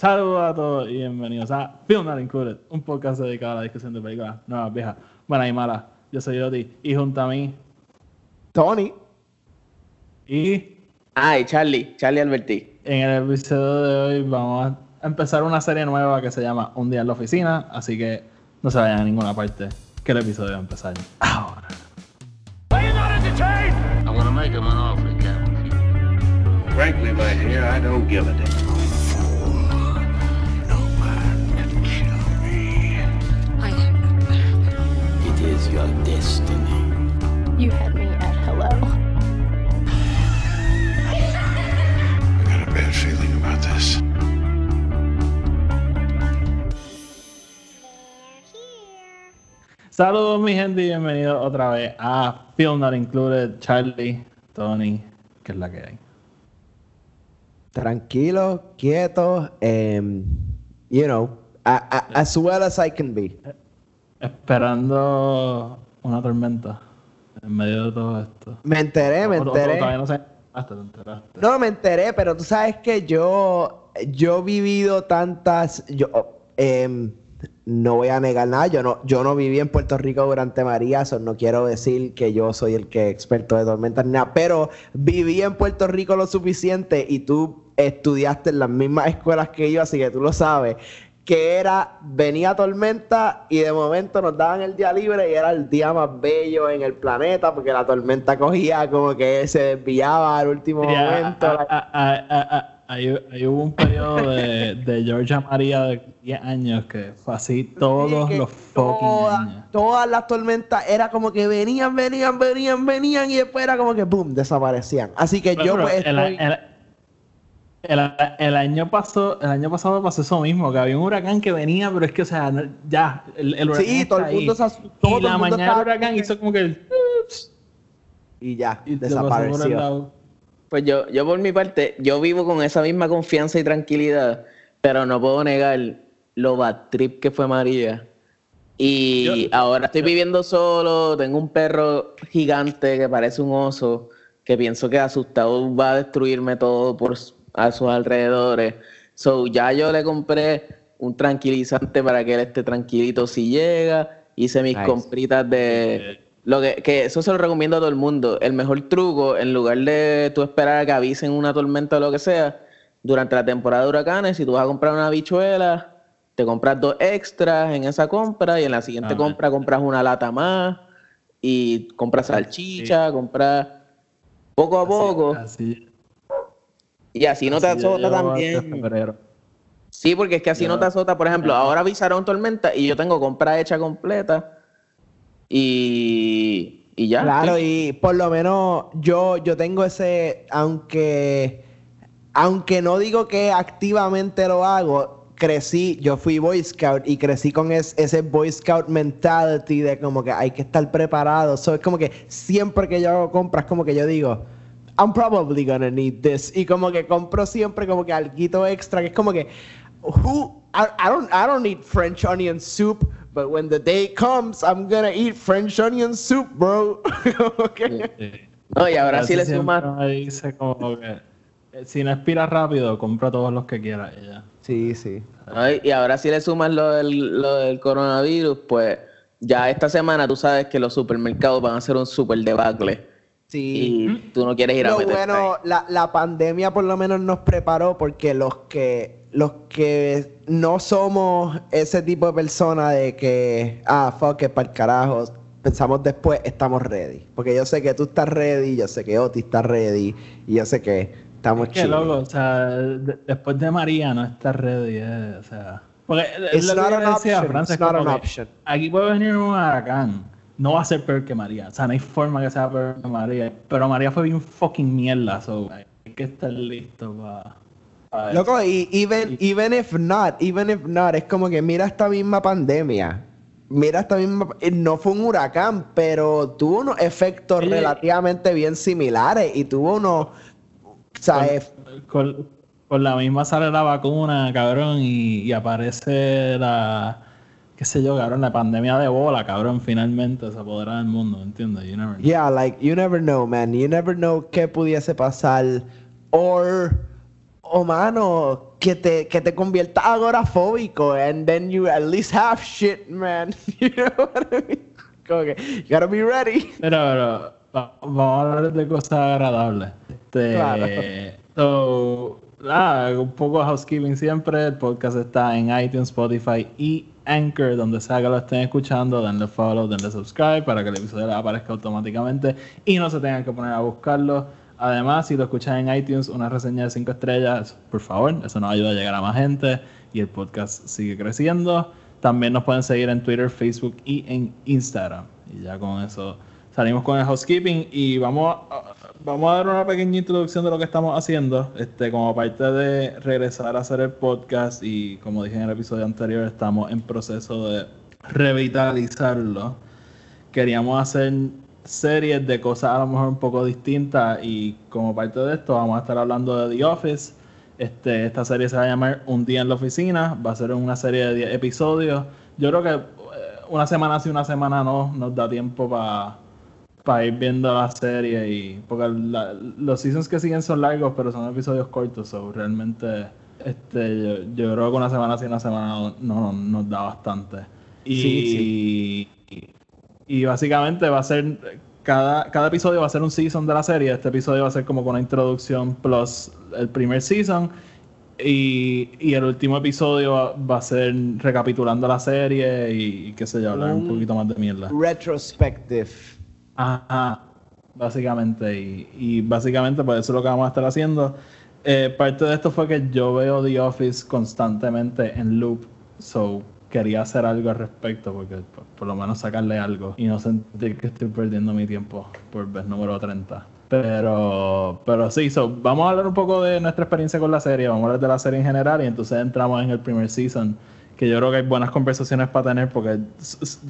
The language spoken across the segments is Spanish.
Saludos a todos y bienvenidos a Film Not Included, un podcast dedicado a la discusión de películas nuevas, viejas, buenas y malas. Yo soy Yoti y junto a mí Tony. y Ay, Charlie, Charlie Alberti. en el episodio de hoy vamos a empezar una serie nueva que se llama Un día en la oficina, así que no se vayan a ninguna parte, que el episodio va a empezar ahora. Frankly, my dear, I don't give a damn. Your destiny. You had me at hello. I got a bad feeling about this. Saludos mi gente y bienvenidos otra vez a Film Not Included, Charlie, Tony, que es la que hay. Tranquilo, quieto, em, you know, a- a- as well as I can be. Esperando una tormenta en medio de todo esto. Me enteré, me enteré. Todavía no sé. Hasta te enteraste. No, me enteré, pero tú sabes que yo, yo he vivido tantas, yo, em, no voy a negar nada, yo no, yo no viví en Puerto Rico durante María, eso no quiero decir que yo soy el que experto de tormentas ni nada, pero viví en Puerto Rico lo suficiente y tú estudiaste en las mismas escuelas que yo, así que tú lo sabes, que era, venía tormenta y de momento nos daban el día libre y era el día más bello en el planeta porque la tormenta cogía como que se desviaba al último Sí, momento. a- a- a- a- a- Ahí, ahí hubo un periodo de, de Georgia María de 10 años que fue así todos los fucking todas- años. Todas las tormentas era como que venían, venían, venían, venían y después era como que boom, desaparecían. Así que Pero, yo pero pues estoy- el- el- el año pasó, el año pasado pasó eso mismo, que había un huracán que venía, pero es que, o sea, no- ya, el, el huracán Sí, está todo el mundo ahí. se asustó, todo Y el la mundo mañana el huracán hizo como que el... y ya, y el desapareció. Pues yo, yo por mi parte, yo vivo con esa misma confianza y tranquilidad, pero no puedo negar lo bad trip que fue María. Y Yo- ahora estoy viviendo solo, tengo un perro gigante que parece un oso, que pienso que asustado va a destruirme todo por a sus alrededores. So ya yo le compré un tranquilizante para que él esté tranquilito si llega. Hice mis Nice. compritas de lo que, que eso se lo recomiendo a todo el mundo. El mejor truco, en lugar de tú esperar a que avisen una tormenta o lo que sea, durante la temporada de huracanes, si tú vas a comprar una bichuela, te compras dos extras en esa compra y en la siguiente Ah, compra compras una lata más y compras salchicha, compras poco a poco Así, y así no te así azota también. febrero. Sí, porque es que así no te azota. Por ejemplo, ahora avisaron tormenta y yo tengo compra hecha completa y, y ya. Claro, sí. y por lo menos yo, yo tengo ese, aunque, aunque no digo que activamente lo hago, crecí, yo fui Boy Scout y crecí con es- ese Boy Scout mentality de como que hay que estar preparado. So, es como que siempre que yo hago compras, como que yo digo, I'm probably gonna need this. Y como que compro siempre como que algo extra, que es como que, who, I, I don't, I don't need French onion soup, but when the day comes, I'm gonna eat French onion soup, bro. Como que- Sí. No, y ahora sí le me dice como que eh, si no expira rápido, compra todos los que quieras ya. Sí, sí. Ay, Y ahora si le sumas lo del, lo del coronavirus, pues ya esta semana tú sabes que los supermercados van a hacer un super debacle. Sí. Y tú no quieres ir a Lo meter. bueno, la, la pandemia por lo menos nos preparó porque los que los que no somos ese tipo de persona de que ah fuck it para el carajo pensamos después estamos ready porque yo sé que tú estás ready yo sé que Oti está ready y yo sé que estamos Es que chill. loco, o sea, de- después de María no está ready, eh, o sea. Porque es It's lo que decía a option, Frances, it's not como an que option. Aquí puede venir un huracán. No va a ser peor que María. O sea, no hay forma que sea peor que María. Pero María fue bien fucking mierda. So, hay que estar listo para. Loco, y even, even if not, even if not, es como que mira esta misma pandemia. Mira esta misma. eh, No fue un huracán, pero tuvo unos efectos Sí. relativamente bien similares y tuvo unos. ¿Sabes? con, con la misma sale la vacuna, cabrón, y, y aparece la. Qué sé yo, cabrón, la pandemia de bola, cabrón, finalmente se apodera del mundo, ¿entiendes? You never know. Yeah, like, you never know, man. You never know qué pudiese pasar. Or, o mano, que te, que te conviertas agorafóbico and then you at least have shit, man. You know what I mean? Como que, you gotta be ready. Pero, pero va- vamos a hablar de cosas agradables. Este, Claro. so, nada, un poco de housekeeping siempre. El podcast está en iTunes, Spotify y Anchor, donde sea que lo estén escuchando. Denle follow, denle subscribe para que el episodio les aparezca automáticamente y no se tengan que poner a buscarlo. Además, si lo escuchan en iTunes, una reseña de 5 estrellas, por favor, eso nos ayuda a llegar a más gente y el podcast sigue creciendo. También nos pueden seguir en Twitter, Facebook y en Instagram. Y ya con eso salimos con el housekeeping y vamos a, vamos a dar una pequeña introducción de lo que estamos haciendo. Este, como parte de regresar a hacer el podcast y como dije en el episodio anterior, estamos en proceso de revitalizarlo. Queríamos hacer series de cosas a lo mejor un poco distintas y como parte de esto vamos a estar hablando de The Office. Este, esta serie se va a llamar Un día en la oficina, va a ser una serie de 10 episodios. Yo creo que eh, una semana sí, una semana no, nos da tiempo para ir viendo la serie y porque la- los seasons que siguen son largos pero son episodios cortos, so realmente este, yo, yo creo que una semana sí, una semana no, no- nos da bastante. Y, Sí, y básicamente va a ser cada, cada episodio va a ser un season de la serie. Este episodio va a ser como con una introducción plus el primer season. Y, y el último episodio va, va a ser recapitulando la serie y, y qué sé yo, hablar un Un- poquito más de mierda. Retrospective. Ajá, básicamente. Y, y básicamente, pues eso es lo que vamos a estar haciendo. Eh, parte de esto fue que yo veo The Office constantemente en loop. So, quería hacer algo al respecto, porque por, por lo menos sacarle algo y no sentir que estoy perdiendo mi tiempo por vez número 30. Pero, pero sí, so, vamos a hablar un poco de nuestra experiencia con la serie, vamos a hablar de la serie en general y entonces entramos en el primer season, que yo creo que hay buenas conversaciones para tener porque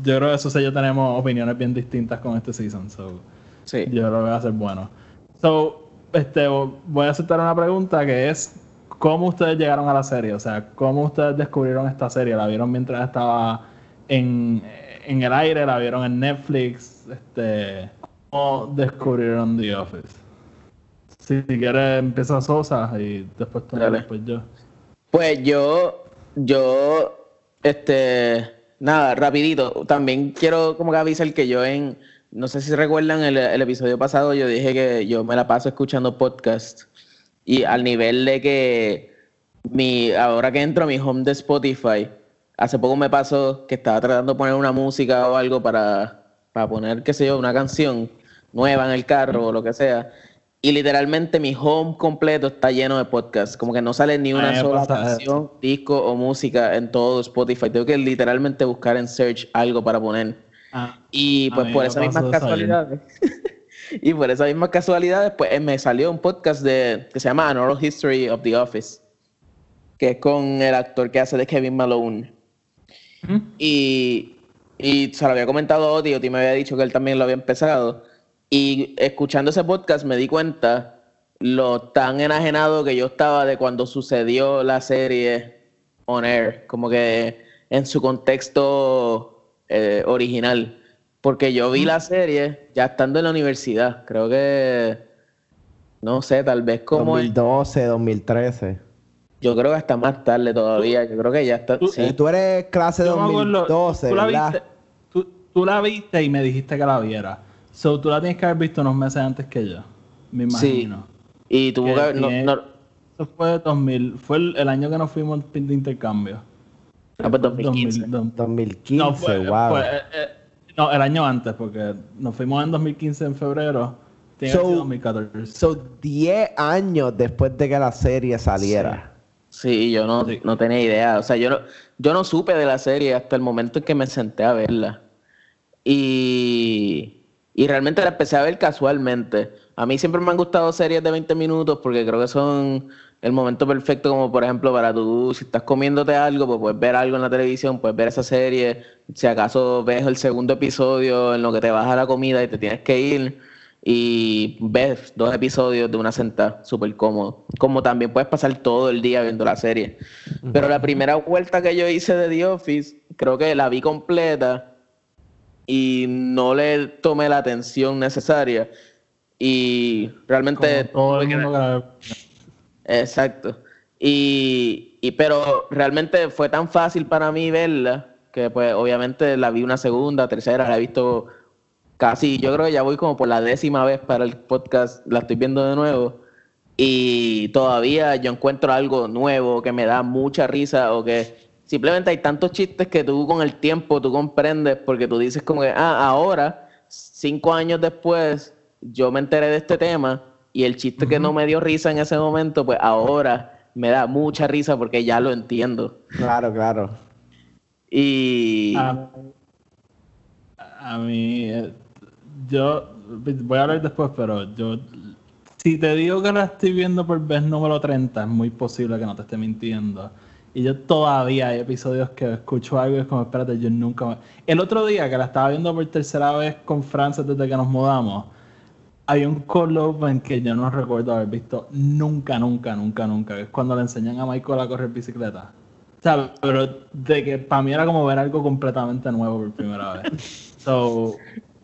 yo creo que eso y yo tenemos opiniones bien distintas con este season. So, Sí. yo creo que va a ser bueno. So, este, voy a aceptar una pregunta que es ¿cómo ustedes llegaron a la serie? O sea, ¿cómo ustedes descubrieron esta serie? ¿La vieron mientras estaba en, en el aire? ¿La vieron en Netflix? Este, ¿Cómo descubrieron The Office? Si quieres empieza Sosa y después tú, después yo. Pues yo, yo, este, nada, rapidito. También quiero como que avisar que yo en, no sé si recuerdan el, el episodio pasado, yo dije que yo me la paso escuchando podcast y al nivel de que mi, ahora que entro a mi home de Spotify, hace poco me pasó que estaba tratando de poner una música o algo para, para poner, qué sé yo, una canción nueva en el carro o lo que sea. Y literalmente mi home completo está lleno de podcasts. Como que no sale ni una sola eso. canción, disco o música en todo Spotify. Tengo que literalmente buscar en search algo para poner. Ah, Y pues por esas mismas casualidades. y por esas mismas casualidades, pues eh, me salió un podcast de, que se llama An Oral History of the Office. Que es con el actor que hace de Kevin Malone. ¿Mm? Y, y se lo había comentado a Oti, Oti me había dicho que él también lo había empezado. Y escuchando ese podcast me di cuenta lo tan enajenado que yo estaba de cuando sucedió la serie on air, como que en su contexto eh, original. Porque yo vi la serie ya estando en la universidad, creo que, no sé, tal vez como... en- 2012, 2013. yo creo que hasta más tarde todavía, yo creo que ya está... Tú- sí. Si tú eres clase Yo me acuerdo, 2012, tú la viste, tú, tú la viste y me dijiste que la viera. So, tú la tienes que haber visto unos meses antes que yo. Me Sí. imagino. Y tuvo Que no- no- Eso fue 2000. Fue el, el año que nos fuimos de intercambio. ah, pues 2015. 2000, dos- 2015, no, fue, wow. fue, eh, eh, no, el año antes, porque nos fuimos en 2015 en febrero. Tiene que So- ser 2014. So, 10 años después de que la serie saliera. Sí, yo no, Sí. no tenía idea. O sea, yo no, yo no supe de la serie hasta el momento en que me senté a verla. Y, y realmente la empecé a ver casualmente. A mí siempre me han gustado series de 20 minutos porque creo que son el momento perfecto como por ejemplo para tú, si estás comiéndote algo, pues puedes ver algo en la televisión, puedes ver esa serie. Si acaso ves el segundo episodio en lo que te vas a la comida y te tienes que ir y ves dos episodios de una sentada, súper cómodo. Como también puedes pasar todo el día viendo la serie. Pero la primera vuelta que yo hice de The Office, creo que la vi completa y no le tomé la atención necesaria. Y realmente... Todo el mundo la- Exacto. Y, y pero realmente fue tan fácil para mí verla que pues obviamente la vi una segunda, tercera, la he visto casi, yo creo que ya voy como por la décima vez para el podcast, la estoy viendo de nuevo y todavía yo encuentro algo nuevo que me da mucha risa o que simplemente hay tantos chistes que tú con el tiempo tú comprendes porque tú dices como que, ah, ahora, cinco años después, yo me enteré de este tema y el chiste que no me dio risa en ese momento, pues ahora me da mucha risa porque ya lo entiendo. Claro, claro. Y... A, a mí, eh, yo voy a hablar después, pero yo, si te digo que la estoy viendo por vez número 30, es muy posible que no te esté mintiendo. Y yo todavía hay episodios que escucho algo y es como, espérate, yo nunca... me-". El otro día que la estaba viendo por tercera vez con Frances desde que nos mudamos, hay un cold open que yo no recuerdo haber visto nunca, nunca, nunca, nunca. que Es cuando le enseñan a Michael a correr bicicleta. O sea, pero de que para mí era como ver algo completamente nuevo por primera vez. So,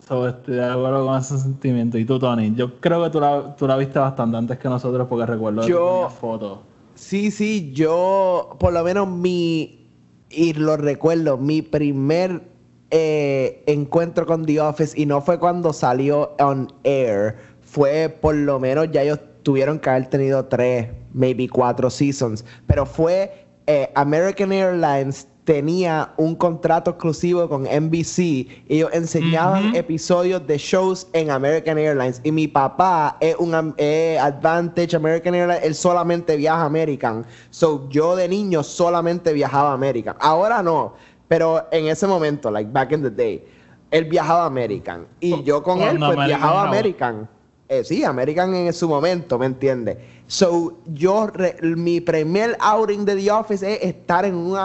so estoy de acuerdo con ese sentimiento. Y tú, Tony, yo creo que tú la, tú la viste bastante antes que nosotros porque recuerdo que Yo- ponías fotos. Sí, sí, yo, por lo menos mi, y lo recuerdo, mi primer eh, encuentro con The Office, y no fue cuando salió on air, fue por lo menos ya ellos tuvieron que haber tenido tres, maybe cuatro seasons, pero fue eh, American Airlines tenía un contrato exclusivo con NBC y ellos enseñaban Ujú. episodios de shows en American Airlines. Y mi papá es un es Advantage American Airlines. Él solamente viaja American. So yo de niño solamente viajaba American. Ahora no pero en ese momento like back in the day él viajaba American. Y yo con él pues viajaba American eh, sí, American en su momento, ¿me entiendes? So, yo, re- mi primer outing de The Office es estar en un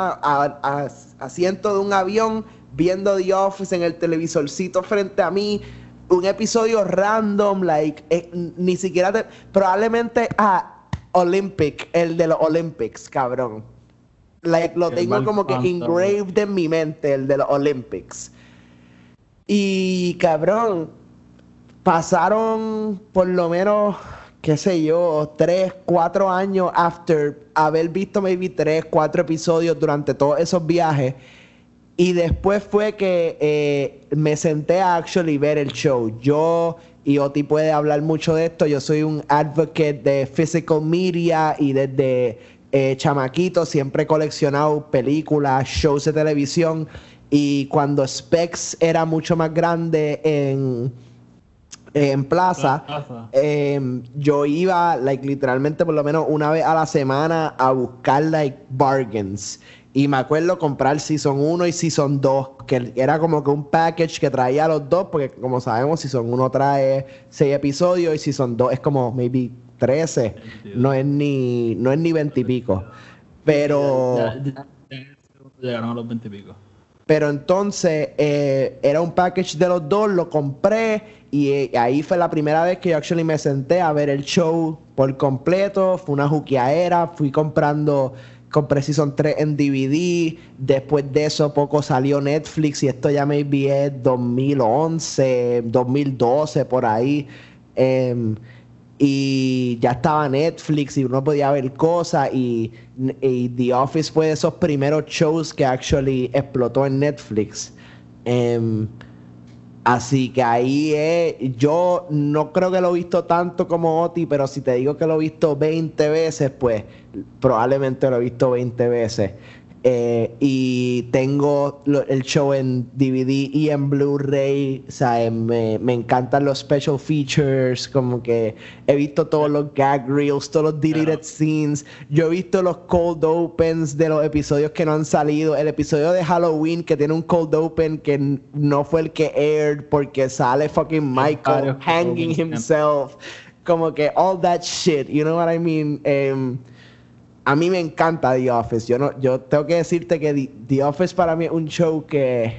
asiento de un avión viendo The Office en el televisorcito frente a mí. Un episodio random, like, eh, ni siquiera te- probablemente, ah, Olympic, el de los Olympics, cabrón. Like, lo El tengo como que engraved en mi mente, el de los Olympics. Y cabrón, pasaron por lo menos, qué sé yo, tres, cuatro años after haber visto maybe tres, cuatro episodios durante todos esos viajes. Y después fue que eh, me senté a actually ver el show. Yo, y Oti puede hablar mucho de esto, yo soy un advocate de physical media y desde eh, chamaquito siempre he coleccionado películas, shows de televisión. Y cuando Specs era mucho más grande en, en Plaza, Plaza. em, yo iba, like, literalmente por lo menos una vez a la semana a buscar, like, bargains. Y me acuerdo comprar Season 1 y Season 2, que era como que un package que traía los dos, porque como sabemos, Season 1 trae 6 episodios y Season 2 es como maybe 13. No es ni, no es ni 20 y pico. Pero... Llegaron a los 20 y pico. Pero entonces eh, era un package de los dos, lo compré y eh, ahí fue la primera vez que yo actually me senté a ver el show por completo. Fue una juqueadera, fui comprando, compré Season 3 en DVD. Después de eso poco salió Netflix y esto ya maybe es 2011, 2012 por ahí. Em, y ya estaba Netflix y uno podía ver cosas y, y The Office fue de esos primeros shows que actually explotó en Netflix. Em, así que ahí es, yo no creo que lo he visto tanto como Oti, pero si te digo que lo he visto 20 veces, pues probablemente lo he visto 20 veces. Eh, y tengo lo- el show en DVD y en Blu-ray. O sea, eh, me, me encantan los special features. Como que he visto todos los gag reels, todos los deleted Claro. scenes. Yo he visto los cold opens de los episodios que no han salido. El episodio de Halloween que tiene un cold open que no fue el que aired porque sale fucking Michael hanging himself. Como que all that shit. You know what I mean? Em, a mí me encanta The Office. Yo no, yo tengo que decirte que The, The Office para mí es un show que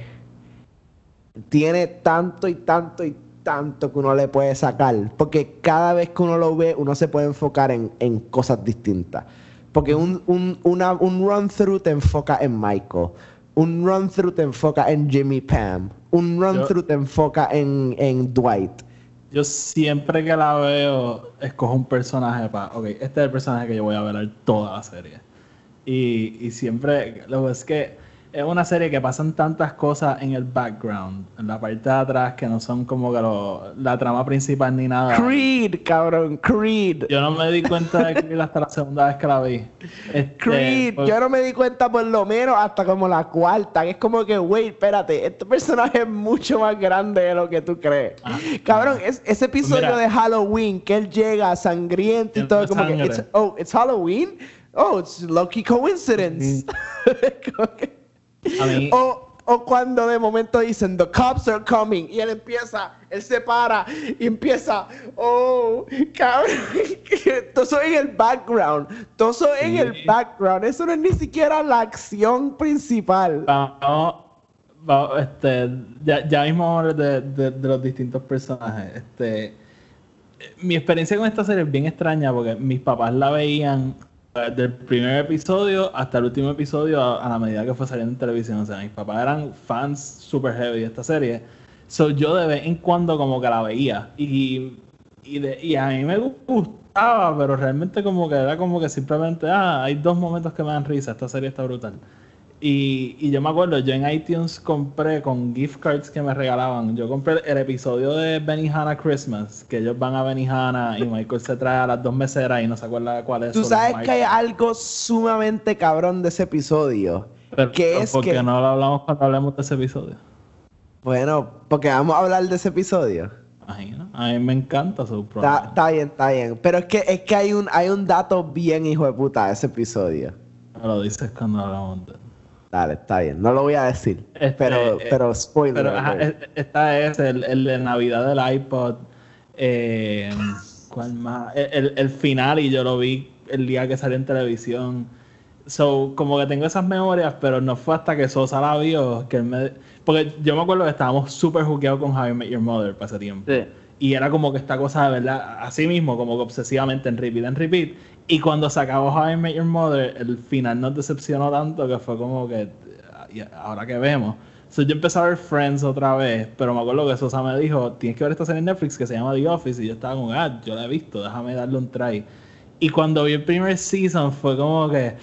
tiene tanto y tanto y tanto que uno le puede sacar. Porque cada vez que uno lo ve, uno se puede enfocar en, en cosas distintas. Porque un, un, una- un run through te enfoca en Michael. Un run through te enfoca en Jimmy Pam. Un run Yo- through te enfoca en, en Dwight. Yo siempre que la veo, escojo un personaje para, ok, este es el personaje que yo voy a ver toda la serie. Y, y siempre, lo que es que es una serie que pasan tantas cosas en el background, en la parte de atrás, que no son como que lo- la trama principal ni nada. Creed, cabrón, Creed. Yo no me di cuenta de Creed hasta la segunda vez que la vi. Este, Creed, pues- yo no me di cuenta por lo menos hasta como la cuarta, que es como que, wait, espérate, este personaje es mucho más grande de lo que tú crees. Ah, Cabrón, es- ese episodio mira. de Halloween, que él llega sangriento y todo, como que, it's- oh, it's Halloween? Oh, it's lucky coincidence. Como que- A mí- o, o cuando de momento dicen, the cops are coming, y él empieza, él se para y empieza, oh, cabrón, todo eso en el background, todo eso en el background, eso no es ni siquiera la acción principal. Vamos, vamos, este, ya, ya mismo de, de- de los distintos personajes. Este, mi experiencia con esta serie es bien extraña porque mis papás la veían desde el primer episodio hasta el último episodio a, a la medida que fue saliendo en televisión. O sea, mis papás eran fans super heavy de esta serie. So, yo de vez en cuando como que la veía. Y, y, de- y a mí me gustaba, pero realmente como que era como que simplemente, ah, hay dos momentos que me dan risa, esta serie está brutal. Y, y yo me acuerdo, yo en iTunes compré con gift cards que me regalaban. Yo compré el episodio de Benihana Christmas, que ellos van a Benihana y Michael se trae a las dos meseras y no se acuerda cuál es. Tú sabes que hay algo sumamente cabrón de ese episodio. Pero, que es ¿por qué que- no lo hablamos cuando hablemos de ese episodio? Bueno, porque vamos a hablar de ese episodio. Imagino. A mí me encanta su programa. está bien, está bien. Pero es que, es que hay un, hay un dato bien hijo de puta de ese episodio. Lo dices cuando hablamos de Dale, está bien. No lo voy a decir. Este, pero, eh, pero spoiler. Pero ajá, alert. e- esta es el, el de Navidad del iPod. Eh, ¿Cuál más? El, el- el final, y yo lo vi el día que salió en televisión. So, como que tengo esas memorias, pero no fue hasta que Sosa la vio que él me. Porque yo me acuerdo que estábamos súper juqueados con How I Met Your Mother para ese tiempo. Sí. Y era como que esta cosa de verdad, así mismo, como que obsesivamente en repeat, en repeat. Y cuando se acabó How I Met Your Mother, el final nos decepcionó tanto que fue como que, "Y ahora que vemos. So, yo empecé a ver Friends otra vez, pero me acuerdo que Sosa me dijo, tienes que ver esta serie en Netflix que se llama The Office. Y yo estaba como, ah, yo la he visto, déjame darle un try. Y cuando vi el primer season fue como que,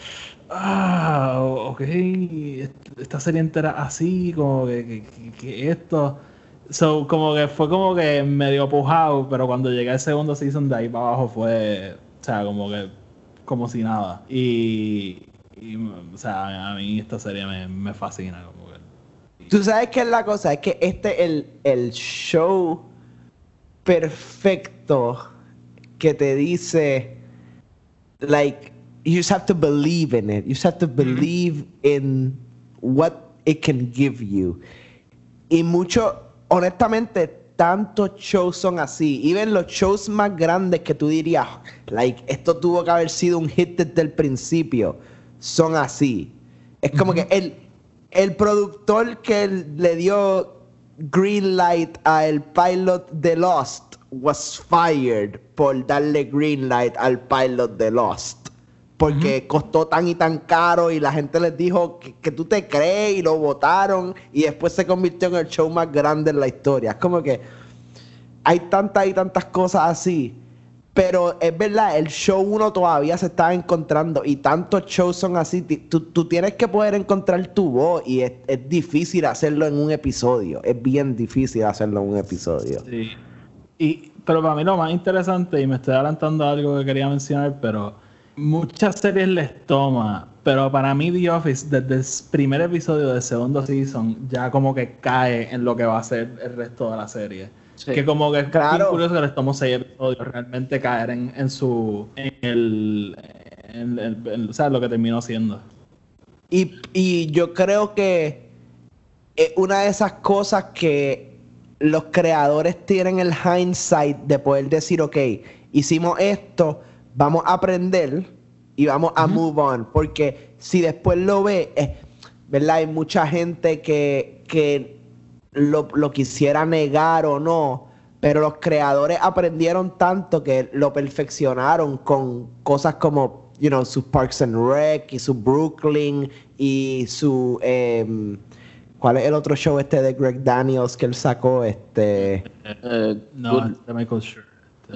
ah, ok, est- esta serie entera así, como que- que- que esto. So, como que fue como que medio pujado, pero cuando llegué al segundo season de ahí para abajo fue, o sea, como que, como si nada. Y, y, o sea, a mí esta serie me, me fascina, como que. Tú sabes qué es la cosa, es que este es el, el show perfecto que te dice, like, you just have to believe in it. You just have to believe in what it can give you. Y mucho, honestamente, tantos shows son así. Even los shows más grandes que tú dirías, like, esto tuvo que haber sido un hit desde el principio, son así. Es como que el, el productor que le dio green light al pilot de Lost was fired por darle green light al pilot de Lost. Porque costó tan y tan caro y la gente les dijo que, que tú te crees y lo votaron y después se convirtió en el show más grande en la historia. Es como que hay tantas y tantas cosas así. Pero es verdad, el show uno todavía se está encontrando y tantos shows son así. Tú, tú tienes que poder encontrar tu voz y es, es difícil hacerlo en un episodio. Es bien difícil hacerlo en un episodio. Sí. Y, pero para mí lo más interesante, y me estoy adelantando a algo que quería mencionar, pero muchas series les toma, pero para mí The Office, desde el primer episodio del segundo season, ya como que cae en lo que va a ser el resto de la serie. Sí. Que como que es Claro. curioso que les tomó seis episodios realmente caer en, en su... en el... en- en- en- o sea, lo que terminó siendo. Y, y yo creo que es una de esas cosas que los creadores tienen el hindsight de poder decir, ok, hicimos esto, vamos a aprender y vamos a move on. Porque si después lo ve, eh, ¿verdad? Hay mucha gente que, que lo, lo quisiera negar o no, pero los creadores aprendieron tanto que lo perfeccionaron con cosas como, you know, sus Parks and Rec y su Brooklyn y su, em, ¿Cuál es el otro show este de Greg Daniels que él sacó? Este. Eh, No, good- es de Michael Schur.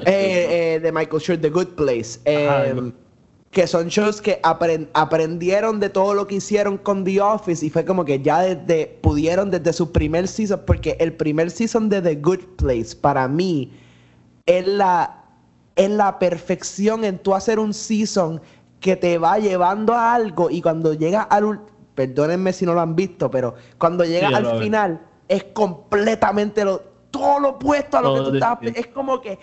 Eh, eh, de Michael Schur, The Good Place. Eh, Good- que son shows que apren- aprendieron de todo lo que hicieron con The Office y fue como que ya desde pudieron desde su primer season, porque el primer season de The Good Place para mí es la, es la perfección en tú hacer un season que te va llevando a algo y cuando llega al perdónenme si no lo han visto, pero cuando llega Sí, yo al final es completamente lo, todo lo opuesto a lo Todo que tú estabas es como que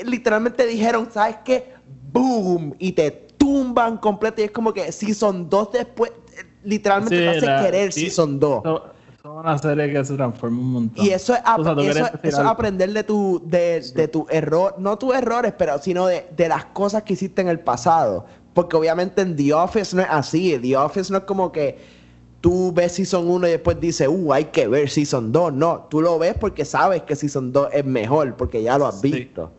eh, literalmente dijeron, ¿sabes qué? Boom y te tumban completo y es como que Season 2 después eh, literalmente Sí, te hace la- querer sí, Season 2. Eso, eso es una serie que se transforma un montón. Y eso es, O sea, eso, es aprender de tu, de, de tu error, no tus errores, pero sino de, de las cosas que hiciste en el pasado. Porque obviamente en The Office no es así. The Office no es como que tú ves Season 1 y después dices, uh, hay que ver Season 2. No, tú lo ves porque sabes que Season 2 es mejor, porque ya lo has Sí. visto.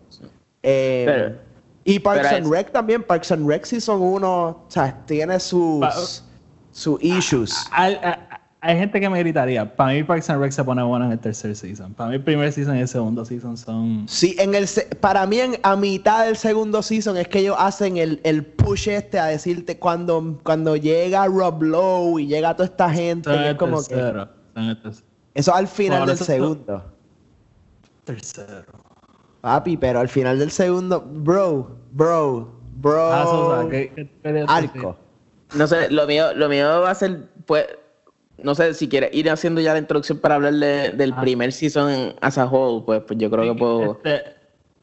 Eh, Pero- y Parks pero and es- Rec también, Parks and Rec Season 1, o sea, tiene Pa- sus, sus issues. Hay, hay- hay gente que me gritaría. Para mí Parks and Rec se pone bueno en el tercer season. Para mí el primer season y el segundo season son... Sí, en el se- para mí en, a mitad del segundo season es que ellos hacen el, el push este a decirte cuando, cuando llega Rob Lowe y llega toda esta gente, son y es el como que tercero. Son el tercero. eso al final Bueno, del segundo. Tercero. Papi, pero al final del segundo, bro, bro, bro. Ah, Sosa, ¿qué, qué querías decir? arco. No sé, lo mío, lo mío va a ser, pues, no sé, si quieres ir haciendo ya la introducción para hablar de- del Ah. primer season as a whole, pues, pues yo creo que puedo... Este,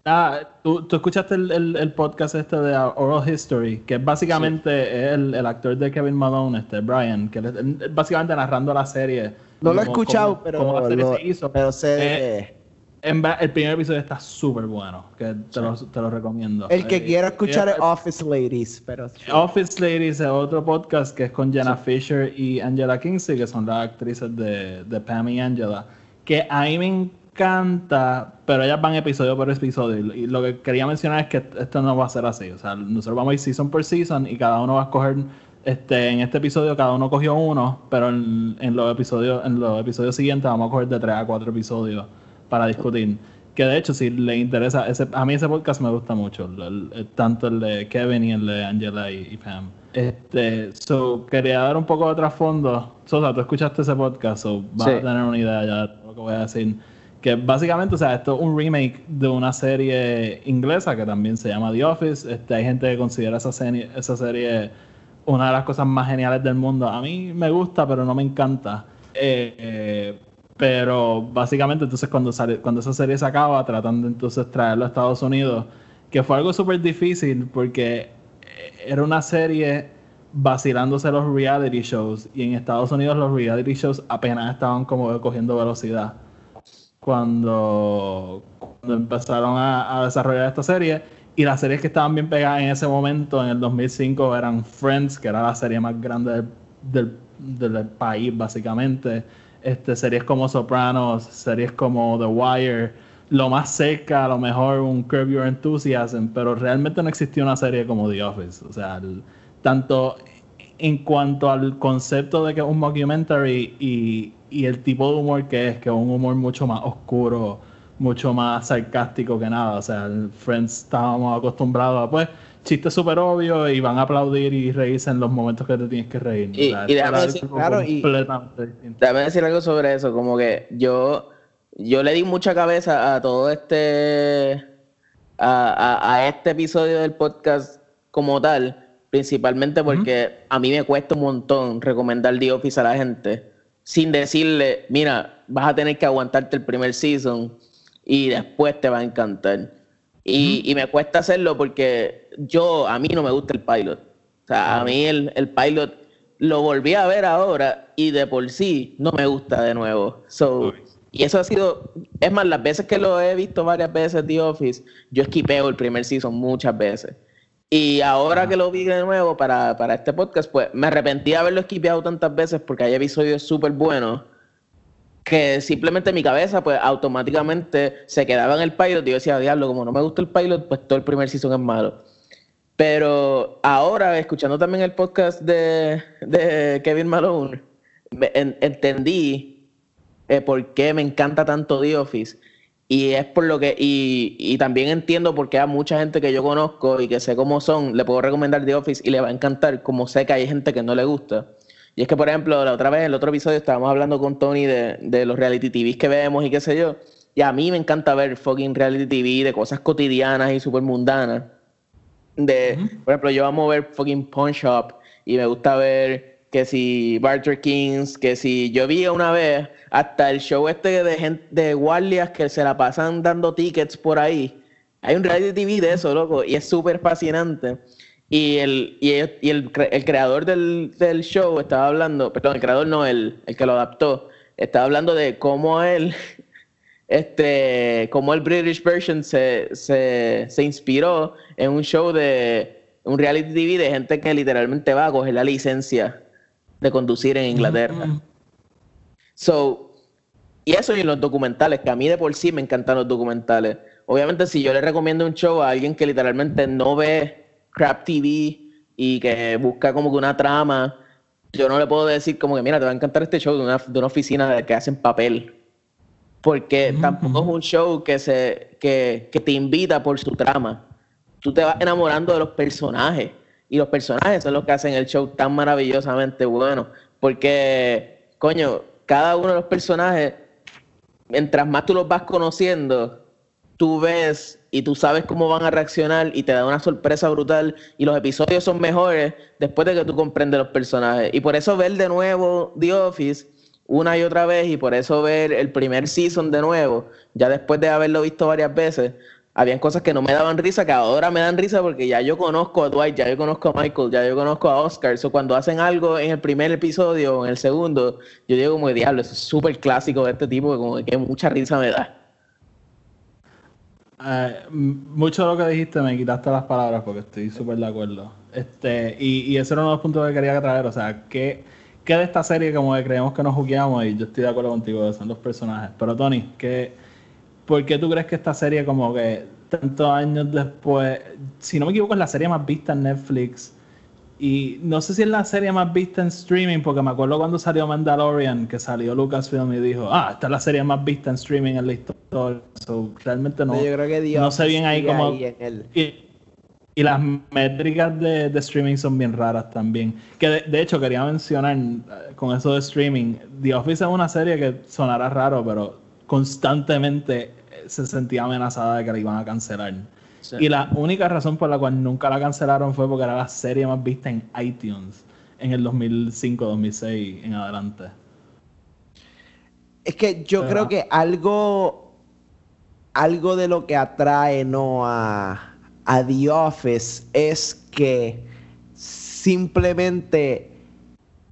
ah, ¿tú, tú escuchaste el, el- el podcast este de Oral History, que es básicamente el, el actor de Kevin Malone, este Brian, que él- básicamente narrando la serie. No lo he escuchado, cómo- pero, cómo la serie lo- se hizo. pero sé Eh, en va- el primer episodio está súper bueno, que te, lo, te lo recomiendo. El que Eh, quiero escuchar eh, es Office Ladies, pero... Office Ladies es otro podcast que es con Jenna Fisher y Angela Kingsley, que son las actrices de, de Pam y Angela, que a mí me encanta, pero ellas van episodio por episodio. Y lo que quería mencionar es que esto no va a ser así. O sea, nosotros vamos a ir season por season y cada uno va a escoger, este, en este episodio cada uno cogió uno, pero en, en los episodios, en los episodios siguientes vamos a coger de tres a cuatro episodios para discutir. Que de hecho, si le interesa, ese, a mí ese podcast me gusta mucho, el- el- tanto el de Kevin y el de Angela y, y Pam. Este, so, quería dar un poco de trasfondo. Sosa, tú escuchaste ese podcast, so vas Sí. a tener una idea ya de lo que voy a decir. Que básicamente, o sea, esto es un remake de una serie inglesa que también se llama The Office. Este, hay gente que considera esa serie, esa serie una de las cosas más geniales del mundo. A mí me gusta, pero no me encanta. Eh, eh, pero básicamente entonces cuando sale, cuando esa serie se acaba, tratan de entonces traerlo a Estados Unidos, que fue algo súper difícil porque era una serie vacilándose los reality shows y en Estados Unidos los reality shows apenas estaban como cogiendo velocidad. Cuando, cuando empezaron a, desarrollar esta serie y las series que estaban bien pegadas en ese momento en el 2005 eran Friends que era la serie más grande del, del país básicamente este, series como Sopranos, series como The Wire, lo más cerca, a lo mejor un Curb Your Enthusiasm, pero realmente no existía una serie como The Office. O sea, tanto en cuanto al concepto de que es un mockumentary y, y el tipo de humor que es, que es un humor mucho más oscuro, mucho más sarcástico que nada. O sea, Friends estábamos acostumbrados a pues chistes súper obvios y van a aplaudir y reírse en los momentos que te tienes que reír. Y- y déjame decir- claro, y-. Déjame decir algo sobre eso, como que yo, yo le di mucha cabeza a todo este, a, a- a este episodio del podcast como tal, principalmente porque a mí me cuesta un montón recomendar The Office a la gente, sin decirle, mira, vas a tener que aguantarte el primer season y después te va a encantar. Y, y me cuesta hacerlo porque yo, a mí no me gusta el pilot. O sea, a mí el, el pilot lo volví a ver ahora y de por sí no me gusta de nuevo. So, y eso ha sido, es más, las veces que lo he visto varias veces The Office, yo esquipeo el primer season muchas veces. Y ahora que lo vi de nuevo para, para este podcast, pues me arrepentí de haberlo esquipeado tantas veces porque hay episodios súper buenos que simplemente mi cabeza, pues automáticamente se quedaba en el pilot y yo decía, diablo, como no me gusta el pilot, pues todo el primer season es malo. Pero ahora, escuchando también el podcast de, de Kevin Malone, entendí eh, por qué me encanta tanto The Office. Y es por lo que, y, y también entiendo por qué a mucha gente que yo conozco y que sé cómo son, le puedo recomendar The Office y le va a encantar, como sé que hay gente que no le gusta. Y es que, por ejemplo, la otra vez, en el otro episodio, estábamos hablando con Tony de, de los reality TVs que vemos y qué sé yo. Y a mí me encanta ver fucking reality TV de cosas cotidianas y súper mundanas. De, por ejemplo, yo amo ver fucking Pawn Shop y me gusta ver que si Barter Kings, que si yo vi una vez hasta el show este de gente de guardias que se la pasan dando tickets por ahí. Hay un reality TV de eso, loco, y es súper fascinante. Y el, y el, y el el creador del, del show estaba hablando, perdón, el creador no, el, el que lo adaptó, estaba hablando de cómo él, este, cómo el British version se, se, se inspiró en un show de un reality TV de gente que literalmente va a coger la licencia de conducir en Inglaterra. So, y eso y los documentales, que a mí de por sí me encantan los documentales. Obviamente, si yo le recomiendo un show a alguien que literalmente no ve crap TV y que busca como que una trama, yo no le puedo decir como que, mira, te va a encantar este show de una, de una oficina que hacen papel. Porque tampoco es un show que, se, que, que te invita por su trama. Tú te vas enamorando de los personajes. Y los personajes son los que hacen el show tan maravillosamente bueno. Porque, coño, cada uno de los personajes, mientras más tú los vas conociendo, tú ves y tú sabes cómo van a reaccionar y te da una sorpresa brutal. Y los episodios son mejores después de que tú comprendes los personajes. Y por eso ver de nuevo The Office una y otra vez y por eso ver el primer season de nuevo, ya después de haberlo visto varias veces, habían cosas que no me daban risa, que ahora me dan risa porque ya yo conozco a Dwight, ya yo conozco a Michael, ya yo conozco a Oscar. So, cuando hacen algo en el primer episodio o en el segundo, yo digo como, diablo, eso es súper clásico de este tipo, que como que mucha risa me da. Eh, mucho de lo que dijiste me quitaste las palabras porque estoy súper de acuerdo. Este, y, y ese era uno de los puntos que quería traer. O sea, ¿qué, qué de esta serie como que creemos que nos jugueamos? Y yo estoy de acuerdo contigo, son los personajes. Pero Tony, ¿qué, ¿por qué tú crees que esta serie como que tantos años después, si no me equivoco, es la serie más vista en Netflix? Y no sé si es la serie más vista en streaming, porque me acuerdo cuando salió Mandalorian, que salió Lucasfilm y dijo, ah, esta es la serie más vista en streaming en la historia. So, realmente no, yo creo que The no sé bien ahí cómo... ahí en el- Y, y las métricas de, de streaming son bien raras también. Que de, de hecho quería mencionar eh, con eso de streaming, The Office es una serie que sonará raro, pero constantemente eh, se sentía amenazada de que la iban a cancelar. Sí. Y la única razón por la cual nunca la cancelaron fue porque era la serie más vista en iTunes en el 2005, 2006 en adelante. Es que yo creo que algo, algo de lo que atrae no a, a The Office es que simplemente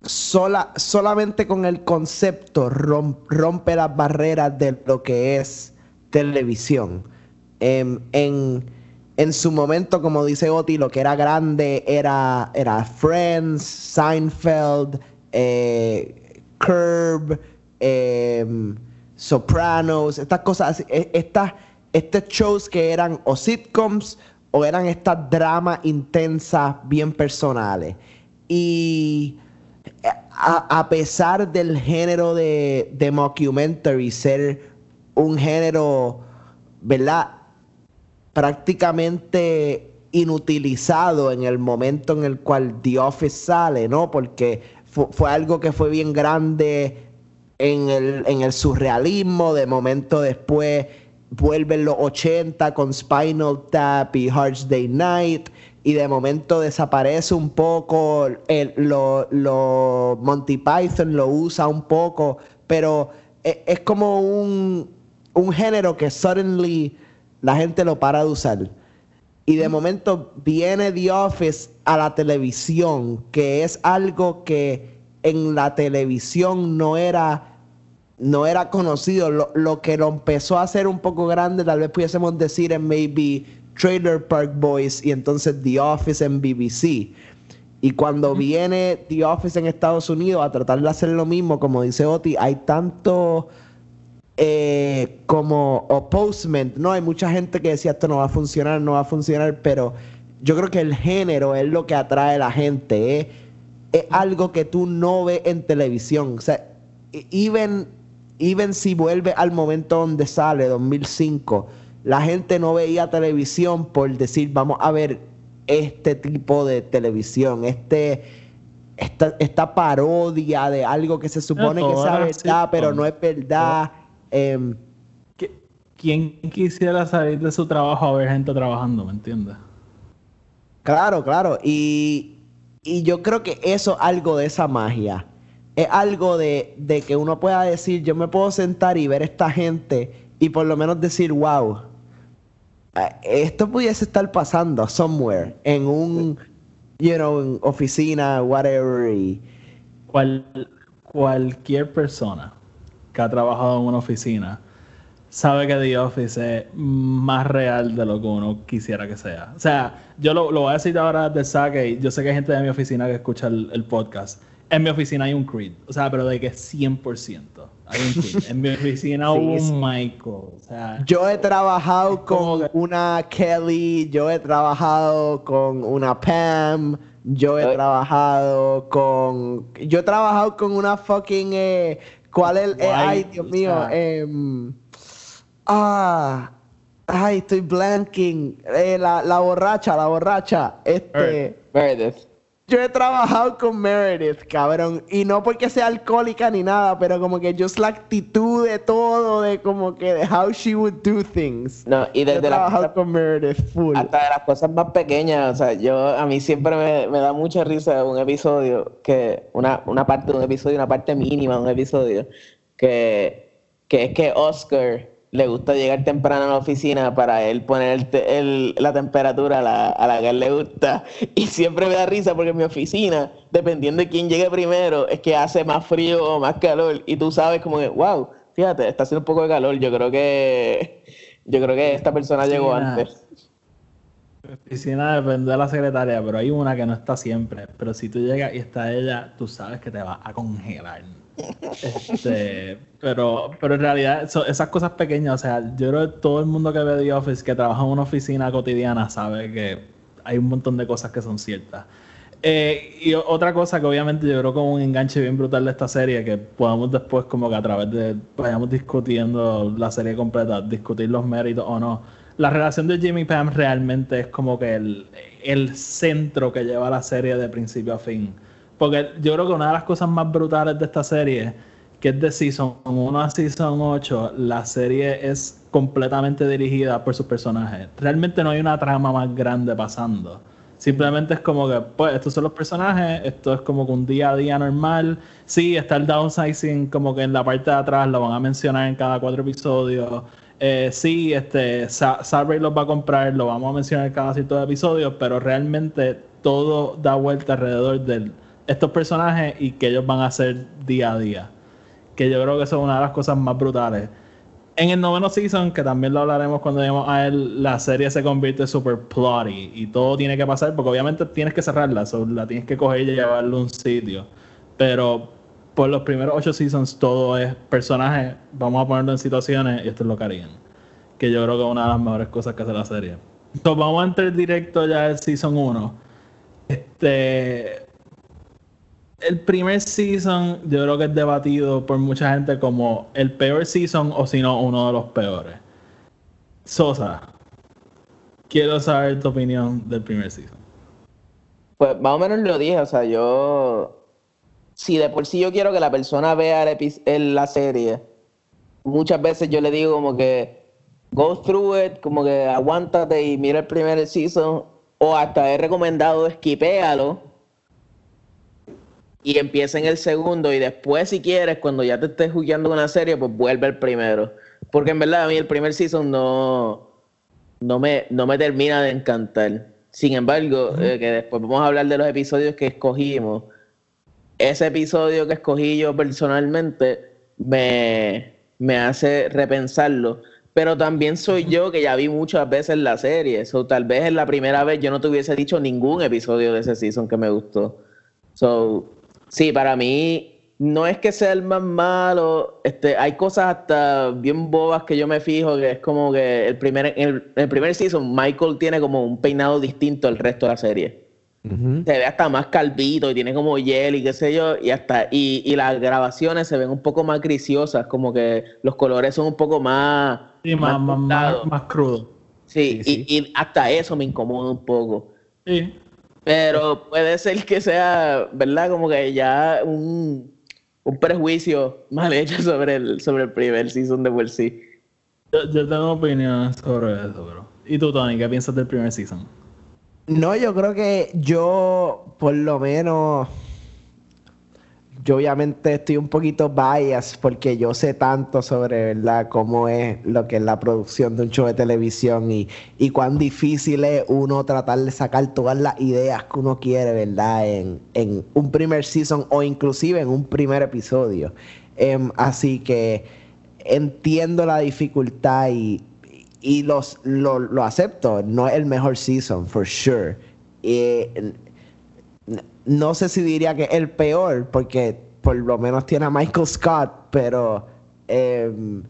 sola, solamente con el concepto rom- rompe las barreras de lo que es televisión. Em, en, en su momento, como dice Oti, lo que era grande era, era Friends, Seinfeld, eh, Curb, em, Sopranos, estas cosas, e- estas, estos shows que eran o sitcoms o eran estas dramas intensas, bien personales. Y eh, a, a pesar del género de, de mockumentary ser un género, ¿verdad? prácticamente inutilizado en el momento en el cual The Office sale, ¿no? Porque fu- fue algo que fue bien grande en el, en el surrealismo, de momento después vuelven los 80 con Spinal Tap y Hard Day Night, y de momento desaparece un poco, el- lo, lo- Monty Python lo usa un poco, pero e- es, como un, un género que suddenly la gente lo para de usar. Y de momento viene The Office a la televisión, que es algo que en la televisión no era, no era conocido. Lo, lo que lo empezó a hacer un poco grande, tal vez pudiésemos decir en maybe Trailer Park Boys y entonces The Office en BBC. Y cuando viene The Office en Estados Unidos a tratar de hacer lo mismo, como dice Oti, hay tanto eh, como opposement, ¿no? Hay mucha gente que decía esto no va a funcionar, no va a funcionar, pero yo creo que el género es lo que atrae a la gente, ¿eh? es algo que tú no ves en televisión. O sea, e- even, even si vuelve al momento donde sale, 2005, la gente no veía televisión por decir, vamos a ver este tipo de televisión, este, esta, esta parodia de algo que se supone que era verdad, pero no es verdad. Em, ¿Qui- ¿Quién quisiera salir de su trabajo a ver gente trabajando, me entiendes? Claro, claro. Y, y yo creo que eso es algo de esa magia. Es algo de, de que uno pueda decir, yo me puedo sentar y ver esta gente y por lo menos decir, wow, eh, esto pudiese estar pasando somewhere, en un, you know, oficina, whatever. Cual- cualquier persona que ha trabajado en una oficina sabe que The Office más real de lo que uno quisiera que sea. O sea, yo lo, lo voy a decir ahora del saque yo sé que hay gente de mi oficina que escucha el podcast. En mi oficina hay un Creed, o sea, pero de que 100% hay un Creed. En mi oficina hubo sí. un Michael, o sea, yo he trabajado con que- una Kelly, yo he trabajado con una Pam, yo he Ay. trabajado con. Yo he trabajado con una fucking. eh, ¿Cuál es? el- eh, ay, Dios o mío. sea. em, ah. Ay, estoy blanking. Eh, la, la borracha, la borracha. Este. Meredith. Yo he trabajado con Meredith, cabrón. Y no porque sea alcohólica ni nada, pero como que just la actitud de todo, de como que de how she would do things. No, y Yo he desde la trabajado con Meredith full. hasta de las cosas más pequeñas, o sea, yo a mí siempre me, me da mucha risa un episodio que una, una parte de un episodio, una parte mínima de un episodio que, que es que Oscar le gusta llegar temprano a la oficina para él poner el te- el- la temperatura a la, a la que él le gusta y siempre me da risa porque en mi oficina, dependiendo de quién llegue primero, es que hace más frío o más calor y tú sabes como que, wow, fíjate, está haciendo un poco de calor, yo creo que yo creo que esta persona llegó antes. Mi oficina depende de la secretaria, pero hay una que no está siempre. Pero si tú llegas y está ella, tú sabes que te va a congelar. Este, pero, pero en realidad, esas cosas pequeñas, o sea, yo creo que todo el mundo que ve The Office, que trabaja en una oficina cotidiana, sabe que hay un montón de cosas que son ciertas. Eh, y otra cosa que obviamente yo creo como un enganche bien brutal de esta serie, que podamos después como que a través de, vayamos discutiendo la serie completa, discutir los méritos o no. La relación de Jimmy y Pam realmente es como que el, el centro que lleva la serie de principio a fin. Porque yo creo que una de las cosas más brutales de esta serie, que es de Season 1 a Season 8, la serie es completamente dirigida por sus personajes. Realmente no hay una trama más grande pasando. Simplemente es como que, pues, estos son los personajes, esto es como que un día a día normal. Sí, está el downsizing como que en la parte de atrás, lo van a mencionar en cada cuatro episodios. Eh, sí, este, Sa- Sabre los va a comprar, lo vamos a mencionar en cada cierto episodio, pero realmente todo da vuelta alrededor de estos personajes y que ellos van a hacer día a día. Que yo creo que eso es una de las cosas más brutales. En el noveno season, que también lo hablaremos cuando lleguemos a él, la serie se convierte super plotty y todo tiene que pasar, porque obviamente tienes que cerrarla, so, la tienes que coger y llevarla a un sitio. Pero por los primeros ocho seasons todo es personajes, vamos a ponerlo en situaciones y esto es lo que harían. Que yo creo que es una de las mejores cosas que hace la serie. Entonces vamos a entrar directo ya al season 1. Este. El primer season yo creo que es debatido por mucha gente como el peor season o si no uno de los peores. Sosa, quiero saber tu opinión del primer season. Pues más o menos lo dije, o sea, yo. Si de por sí yo quiero que la persona vea la serie, muchas veces yo le digo como que go through it, como que aguántate y mira el primer season, o hasta he recomendado esquipéalo y empieza en el segundo, y después, si quieres, cuando ya te estés jugando la serie, pues vuelve al primero. Porque en verdad a mí el primer season no no me, no me termina de encantar. Sin embargo, eh, que después vamos a hablar de los episodios que escogimos. Ese episodio que escogí yo personalmente me, me hace repensarlo. Pero también soy yo que ya vi muchas veces la serie. So, tal vez en la primera vez yo no te hubiese dicho ningún episodio de ese season que me gustó. So, sí, para mí no es que sea el más malo. Este, hay cosas hasta bien bobas que yo me fijo que es como que el primer, el, el primer season Michael tiene como un peinado distinto al resto de la serie. Se ve hasta más calvito y tiene como hiel y qué sé yo, y hasta y, y las grabaciones se ven un poco más grisiosas, como que los colores son un poco más Sí, más, más, más, más crudo. Sí, Sí, y, y hasta eso me incomoda un poco. Sí. Pero puede ser que sea, ¿verdad? Como que ya un, un prejuicio mal hecho sobre el, sobre el primer season de por sí. Yo, yo tengo opiniones sobre eso, bro. ¿Y tú, Tony, qué piensas del primer season? No, yo creo que yo, por lo menos, yo obviamente estoy un poquito biased porque yo sé tanto sobre, ¿verdad?, cómo es lo que es la producción de un show de televisión y, y cuán difícil es uno tratar de sacar todas las ideas que uno quiere, ¿verdad?, en, en un primer season o inclusive en un primer episodio. Em, así que entiendo la dificultad y, y los, lo, lo acepto. No es el mejor season, for sure. Eh, no sé si diría que el peor, porque por lo menos tiene a Michael Scott, pero em,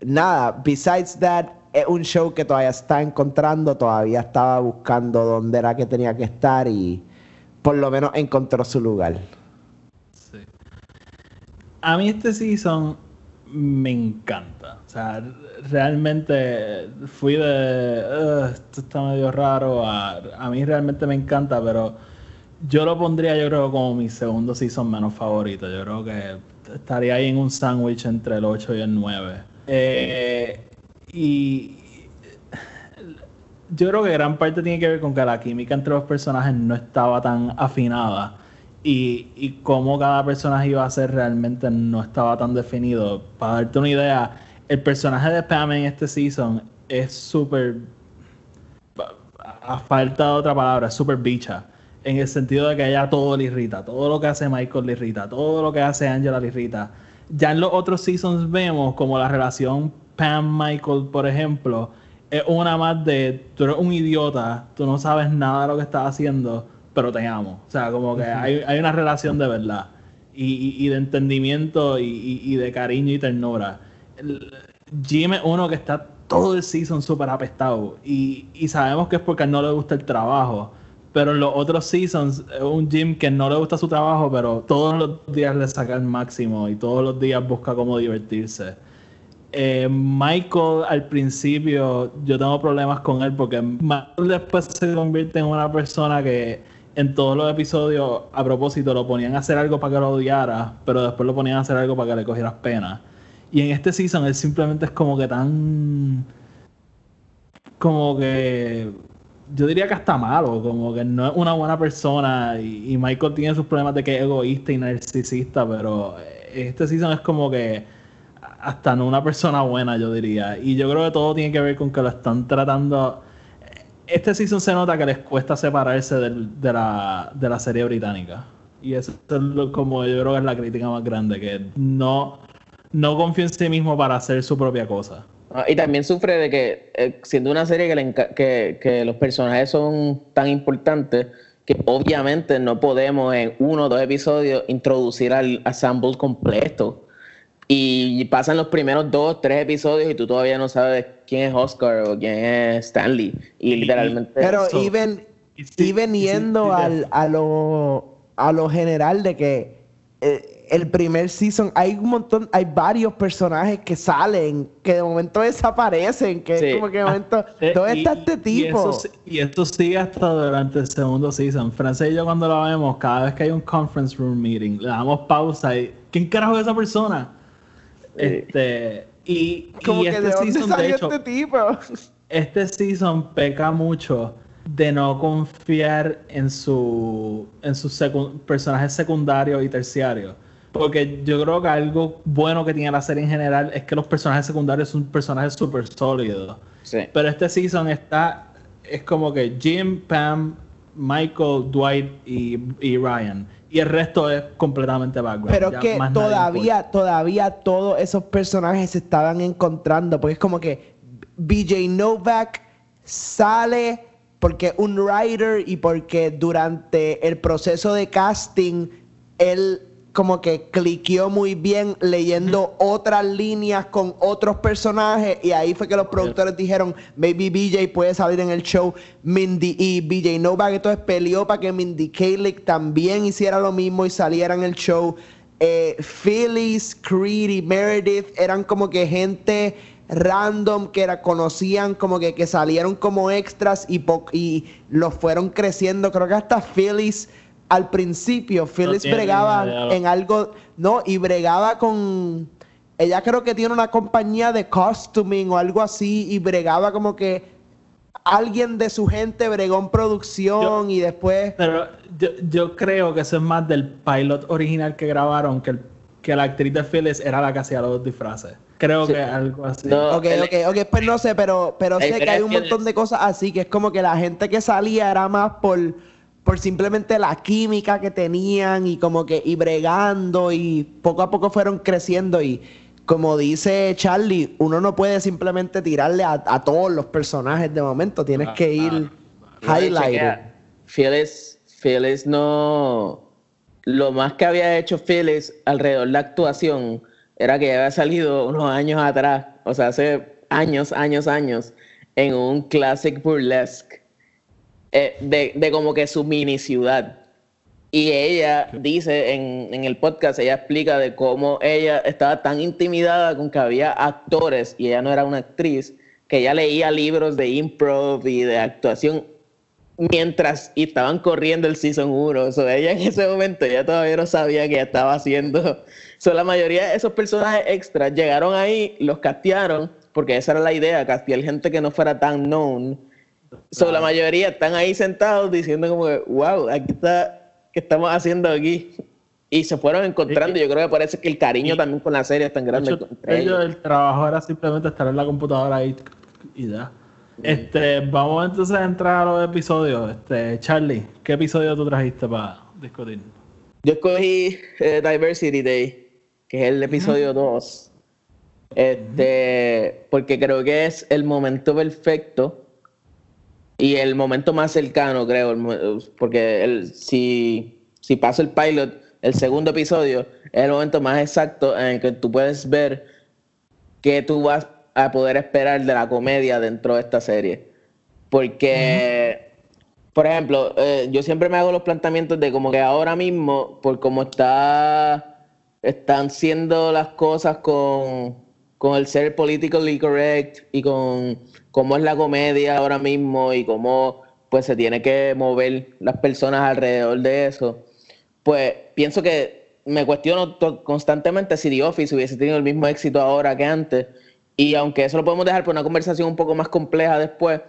nada, besides that, es un show que todavía está encontrando, todavía estaba buscando dónde era que tenía que estar y por lo menos encontró su lugar. Sí. A mí este season me encanta. O sea, realmente fui de. "Ugh, esto está medio raro. A, a mí realmente me encanta, pero yo lo pondría, yo creo, como mi segundo season menos favorito. Yo creo que estaría ahí en un sándwich entre el 8 y el 9. Eh, y yo creo que gran parte tiene que ver con que la química entre los personajes no estaba tan afinada y, cómo cada personaje iba a ser realmente no estaba tan definido. Para darte una idea, el personaje de Pam en este season es súper, a falta de otra palabra, es súper bicha. En el sentido de que ella todo le irrita, todo lo que hace Michael le irrita, todo lo que hace Angela le irrita. Ya en los otros seasons vemos como la relación Pam-Michael, por ejemplo, es una más de tú eres un idiota, tú no sabes nada de lo que estás haciendo, pero te amo. O sea, como que hay, hay una relación de verdad y, y- y de entendimiento y, y- de cariño y ternura. El- Jim es uno que está todo el season súper apestado y, y sabemos que es porque no le gusta el trabajo. Pero en los otros seasons es un Jim que no le gusta su trabajo, pero todos los días le saca el máximo y todos los días busca cómo divertirse. Eh, Michael al principio yo tengo problemas con él porque Michael después se convierte en una persona que en todos los episodios a propósito lo ponían a hacer algo para que lo odiara, pero después lo ponían a hacer algo para que le cogieras pena. Y en este season él simplemente es como que tan como que yo diría que hasta malo, como que no es una buena persona y, Michael tiene sus problemas de que es egoísta y narcisista, pero este season es como que hasta no una persona buena, yo diría. Y yo creo que todo tiene que ver con que lo están tratando. Este season se nota que les cuesta separarse de, la, de la serie británica. Y eso es lo- como yo creo que es la crítica más grande, que no, no confía en sí mismo para hacer su propia cosa. Ah, Y también sufre de que, eh, siendo una serie que, le enca- que, que los personajes son tan importantes, que obviamente no podemos en uno o dos episodios introducir al ensemble completo. Y pasan los primeros dos, tres episodios y tú todavía no sabes quién es Oscar o quién es Stanley. Y literalmente... Pero even, even sí, yendo al, a, lo, a lo general de que eh, el primer season hay un montón, hay varios personajes que salen, que de momento desaparecen, que Sí. es como que de momento, Eh, ¿dónde está este tipo? Y esto sigue hasta durante el segundo season. Francés y yo cuando lo vemos, cada vez que hay un conference room meeting, le damos pausa y ¿quién carajo es esa persona? Este, y, como y que este de dónde season, de salió hecho, este tipo. este season peca mucho de no confiar en su en sus secu- personajes secundarios y terciarios. Porque yo creo que algo bueno que tiene la serie en general es que los personajes secundarios son personajes súper sólidos. Sí. Pero este season está. Es como que Jim, Pam, Michael, Dwight y, y Ryan. Y el resto es completamente background. Pero Ya que todavía, todavía todos esos personajes se estaban encontrando. Porque es como que BJ Novak sale porque un writer y porque durante el proceso de casting él como que cliqueó muy bien leyendo otras líneas con otros personajes y ahí fue que los productores dijeron maybe BJ puede salir en el show Mindy y BJ Novak entonces peleó para que Mindy Kaling también hiciera lo mismo y saliera en el show. Eh, Phyllis, Creed y Meredith eran como que gente random que era, conocían como que, que salieron como extras y, y los fueron creciendo. Creo que hasta Phyllis al principio Phyllis tiene bregaba en algo, no, y bregaba con, ella creo que tiene una compañía de costuming o algo así, y bregaba como que alguien de su gente bregó en producción y después, Pero yo, yo creo que eso es más del pilot original que grabaron, que, el- que la actriz de Phyllis era la que hacía los disfraces. Creo Sí. que algo así. No, ok, el- ok, ok, pues no sé, pero, pero sé que hay un montón de cosas así, que es como que la gente que salía era más por, por simplemente la química que tenían y como que, y bregando y poco a poco fueron creciendo y como dice Charlie, uno no puede simplemente tirarle a, a todos los personajes de momento, tienes Ah, que ir No, y highlighting. Phyllis, Phyllis no. Lo más que había hecho Phyllis alrededor de la actuación era que había salido unos años atrás, o sea, hace años, años, años, en un classic burlesque eh, de, de como que su mini ciudad. Y ella dice en, en el podcast, ella explica de cómo ella estaba tan intimidada con que había actores y ella no era una actriz, que ella leía libros de improv y de actuación mientras y estaban corriendo el season 1. O sea, ella en ese momento ya todavía no sabía que estaba haciendo. So, la mayoría de esos personajes extras llegaron ahí, los castearon, porque esa era la idea, castear gente que no fuera tan known. So, la mayoría están ahí sentados diciendo como que, wow, aquí está, ¿qué estamos haciendo aquí? Y se fueron encontrando. Yo creo que parece que el cariño también con la serie es tan De grande hecho, ellos, el trabajo era simplemente estar en la computadora y, y ya. Este, vamos entonces a entrar a los episodios. Este, Charlie, ¿qué episodio tú trajiste para discutir? Yo escogí eh, Diversity Day, que es el episodio 2. Este, porque creo que es el momento perfecto y el momento más cercano, creo. Porque el, si, si paso el pilot, el segundo episodio es el momento más exacto en el que tú puedes ver qué tú vas a poder esperar de la comedia dentro de esta serie. Porque, por ejemplo, eh, yo siempre me hago los planteamientos de como que ahora mismo, por cómo está, están siendo las cosas con, con el ser politically correct y con cómo es la comedia ahora mismo y cómo pues se tiene que mover las personas alrededor de eso, pues pienso que me cuestiono constantemente si The Office hubiese tenido el mismo éxito ahora que antes. Y aunque eso lo podemos dejar por una conversación un poco más compleja después,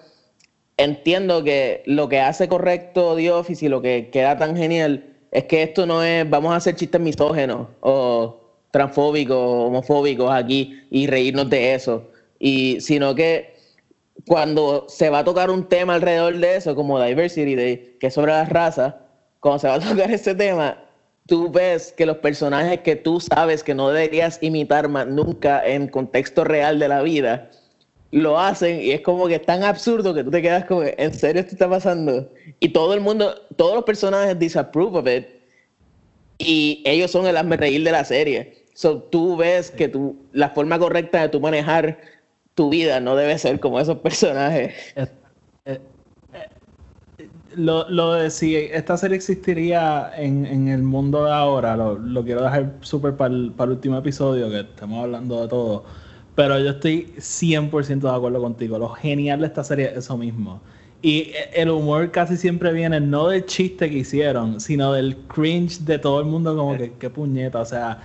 entiendo que lo que hace correcto The Office y lo que queda tan genial es que esto no es vamos a hacer chistes misógenos o transfóbicos o homofóbicos aquí y reírnos de eso. Y sino que cuando se va a tocar un tema alrededor de eso, como Diversity Day, que es sobre las razas, cuando se va a tocar ese tema, tú ves que los personajes que tú sabes que no deberías imitar más nunca en contexto real de la vida, lo hacen y es como que es tan absurdo que tú te quedas como, ¿en serio esto está pasando? Y todo el mundo, todos los personajes disapprove of it y ellos son el hazme de la serie. So, tú ves que tú, la forma correcta de tú manejar tu vida no debe ser como esos personajes. Eh, eh, eh, lo, lo de si esta serie existiría en, en el mundo de ahora, lo, lo quiero dejar súper para el, para el último episodio, que estamos hablando de todo. Pero yo estoy 100% de acuerdo contigo. Lo genial de esta serie es eso mismo. Y el humor casi siempre viene no del chiste que hicieron, sino del cringe de todo el mundo, como que qué puñeta. O sea,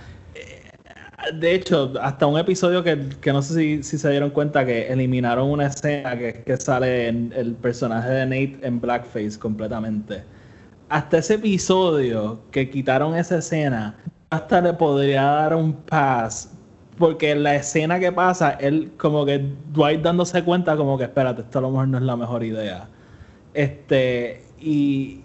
de hecho, hasta un episodio que, que no sé si, si se dieron cuenta que eliminaron una escena que, que sale en el personaje de Nate en blackface completamente. Hasta ese episodio que quitaron esa escena, hasta le podría dar un pass. Porque la escena que pasa, él como que Dwight dándose cuenta como que espérate, esto a lo mejor no es la mejor idea. Este, y,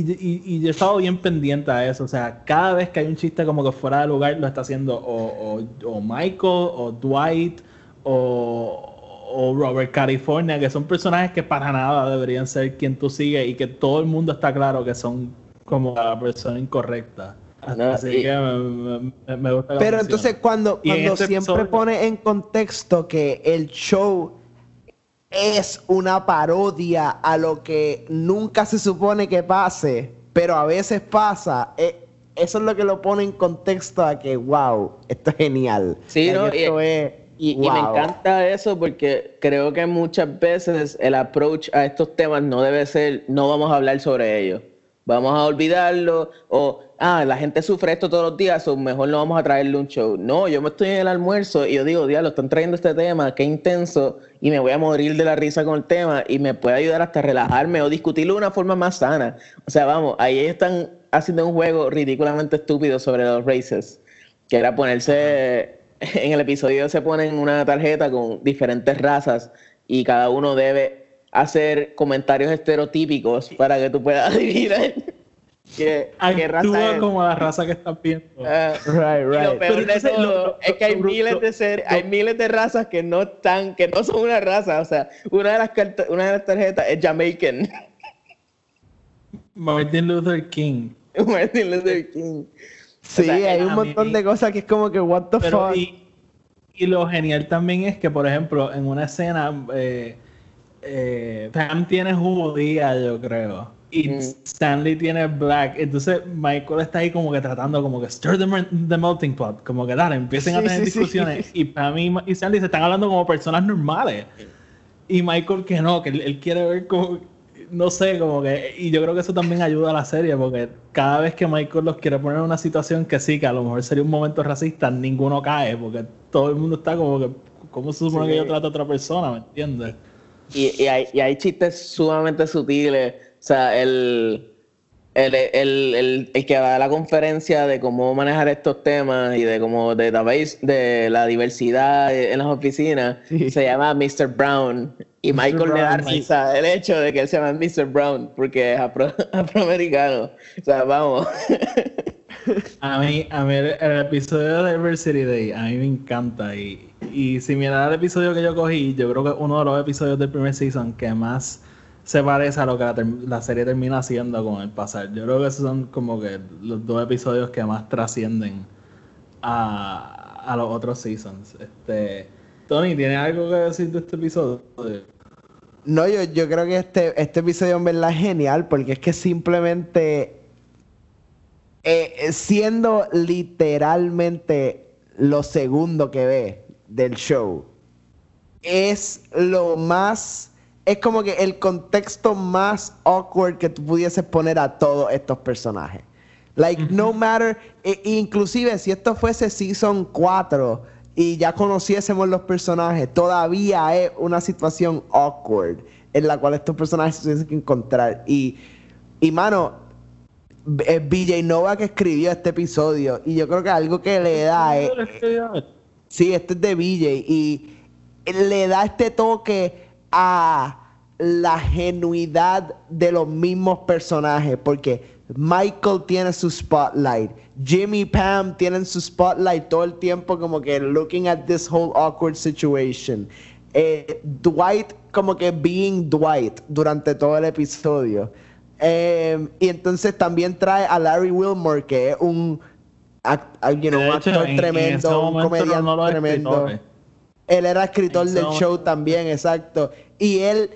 y, y- y yo he estado bien pendiente a eso. O sea, cada vez que hay un chiste como que fuera de lugar, lo está haciendo o, o- o Michael, o Dwight, o, o Robert California, que son personajes que para nada deberían ser quien tú sigues y que todo el mundo está claro que son como la persona incorrecta. No, Así y- que me, me- me gusta. Pero entonces cuando, en cuando este siempre episodio- pone en contexto que el show es una parodia a lo que nunca se supone que pase, pero a veces pasa, eh, eso es lo que lo pone en contexto a que, wow, esto es genial. Sí, ¿no? esto Y- es, Y, y me encanta eso porque creo que muchas veces el approach a estos temas no debe ser, no vamos a hablar sobre ellos. Vamos a olvidarlo o, ah, la gente sufre esto todos los días o mejor no vamos a traerle un show. No, yo me estoy en el almuerzo y yo digo, diablo, están trayendo este tema, qué intenso y me voy a morir de la risa con el tema y me puede ayudar hasta relajarme o discutirlo de una forma más sana. O sea, vamos, ahí están haciendo un juego ridículamente estúpido sobre los races que era ponerse, en el episodio se ponen una tarjeta con diferentes razas y cada uno debe hacer comentarios estereotípicos para que tú puedas adivinar qué, qué raza es. como la raza que estás viendo. Right, y lo peor Pero de todo lo- es que hay miles de ser, hay miles de razas que no están, que no son una raza. O sea, una de las una de las tarjetas es Jamaican. Martin Luther King. Martin Luther King. Sí, o sea, hay un mí- montón de cosas que es como que, what the Pero fuck. y, y lo genial también es que, por ejemplo, en una escena, eh, eh, Pam tiene judía, yo creo. Y. Stanley tiene black. Entonces Michael está ahí como que tratando como que stir the, the melting pot. Como que dale, empiecen a Sí, tener sí, sí. discusiones. Y Pam y, y Stanley se están hablando como personas normales. Y Michael que no, que él, él quiere ver como, no sé, como que, y yo creo que eso también ayuda a la serie, porque cada vez que Michael los quiere poner en una situación que sí, que a lo mejor sería un momento racista, ninguno cae, porque todo el mundo está como que, ¿cómo se supone Sí. que yo trato a otra persona? ¿Me entiendes? Y, y hay, y hay chistes sumamente sutiles. O sea, el, el, el, el, el que da la conferencia de cómo manejar estos temas y de cómo de, la base- de la diversidad en las oficinas Sí. se llama Mr. Brown. Y Michael le da Brown, risa el hecho de que él se llama Mr. Brown porque es afro- afroamericano. O sea, vamos. A mí, a mí el, el episodio de Diversity Day, a mí me encanta. Y, y si miras el episodio que yo cogí, yo creo que es uno de los episodios del primer season que más se parece a lo que la, serie termina haciendo con el pasar. Yo creo que esos son como que los dos episodios que más trascienden a, a los otros seasons. Este, Tony, ¿tienes algo que decir de este episodio? No, yo, yo creo que este, este episodio en verdad es genial porque es que simplemente eh, siendo literalmente lo segundo que ve del show es lo más es como que el contexto más awkward que tú pudieses poner a todos estos personajes. Like, no matter, e- inclusive si esto fuese Season 4 y ya conociésemos los personajes, todavía es una situación awkward en la cual estos personajes se tienen que encontrar. Y, y mano, B- eh, BJ Nova que escribió este episodio, y yo creo que algo que le da es, Sí, este es de BJ y le da este toque a la genuidad de los mismos personajes porque Michael tiene su spotlight, Jimmy Pam tienen su spotlight todo el tiempo como que looking at this whole awkward situation. Eh, Dwight como que being Dwight durante todo el episodio. Eh, y entonces también trae a Larry Wilmore que es un, act- you know, De un hecho, actor en tremendo, un comediante no tremendo. Él era escritor del show también, exacto. Y él,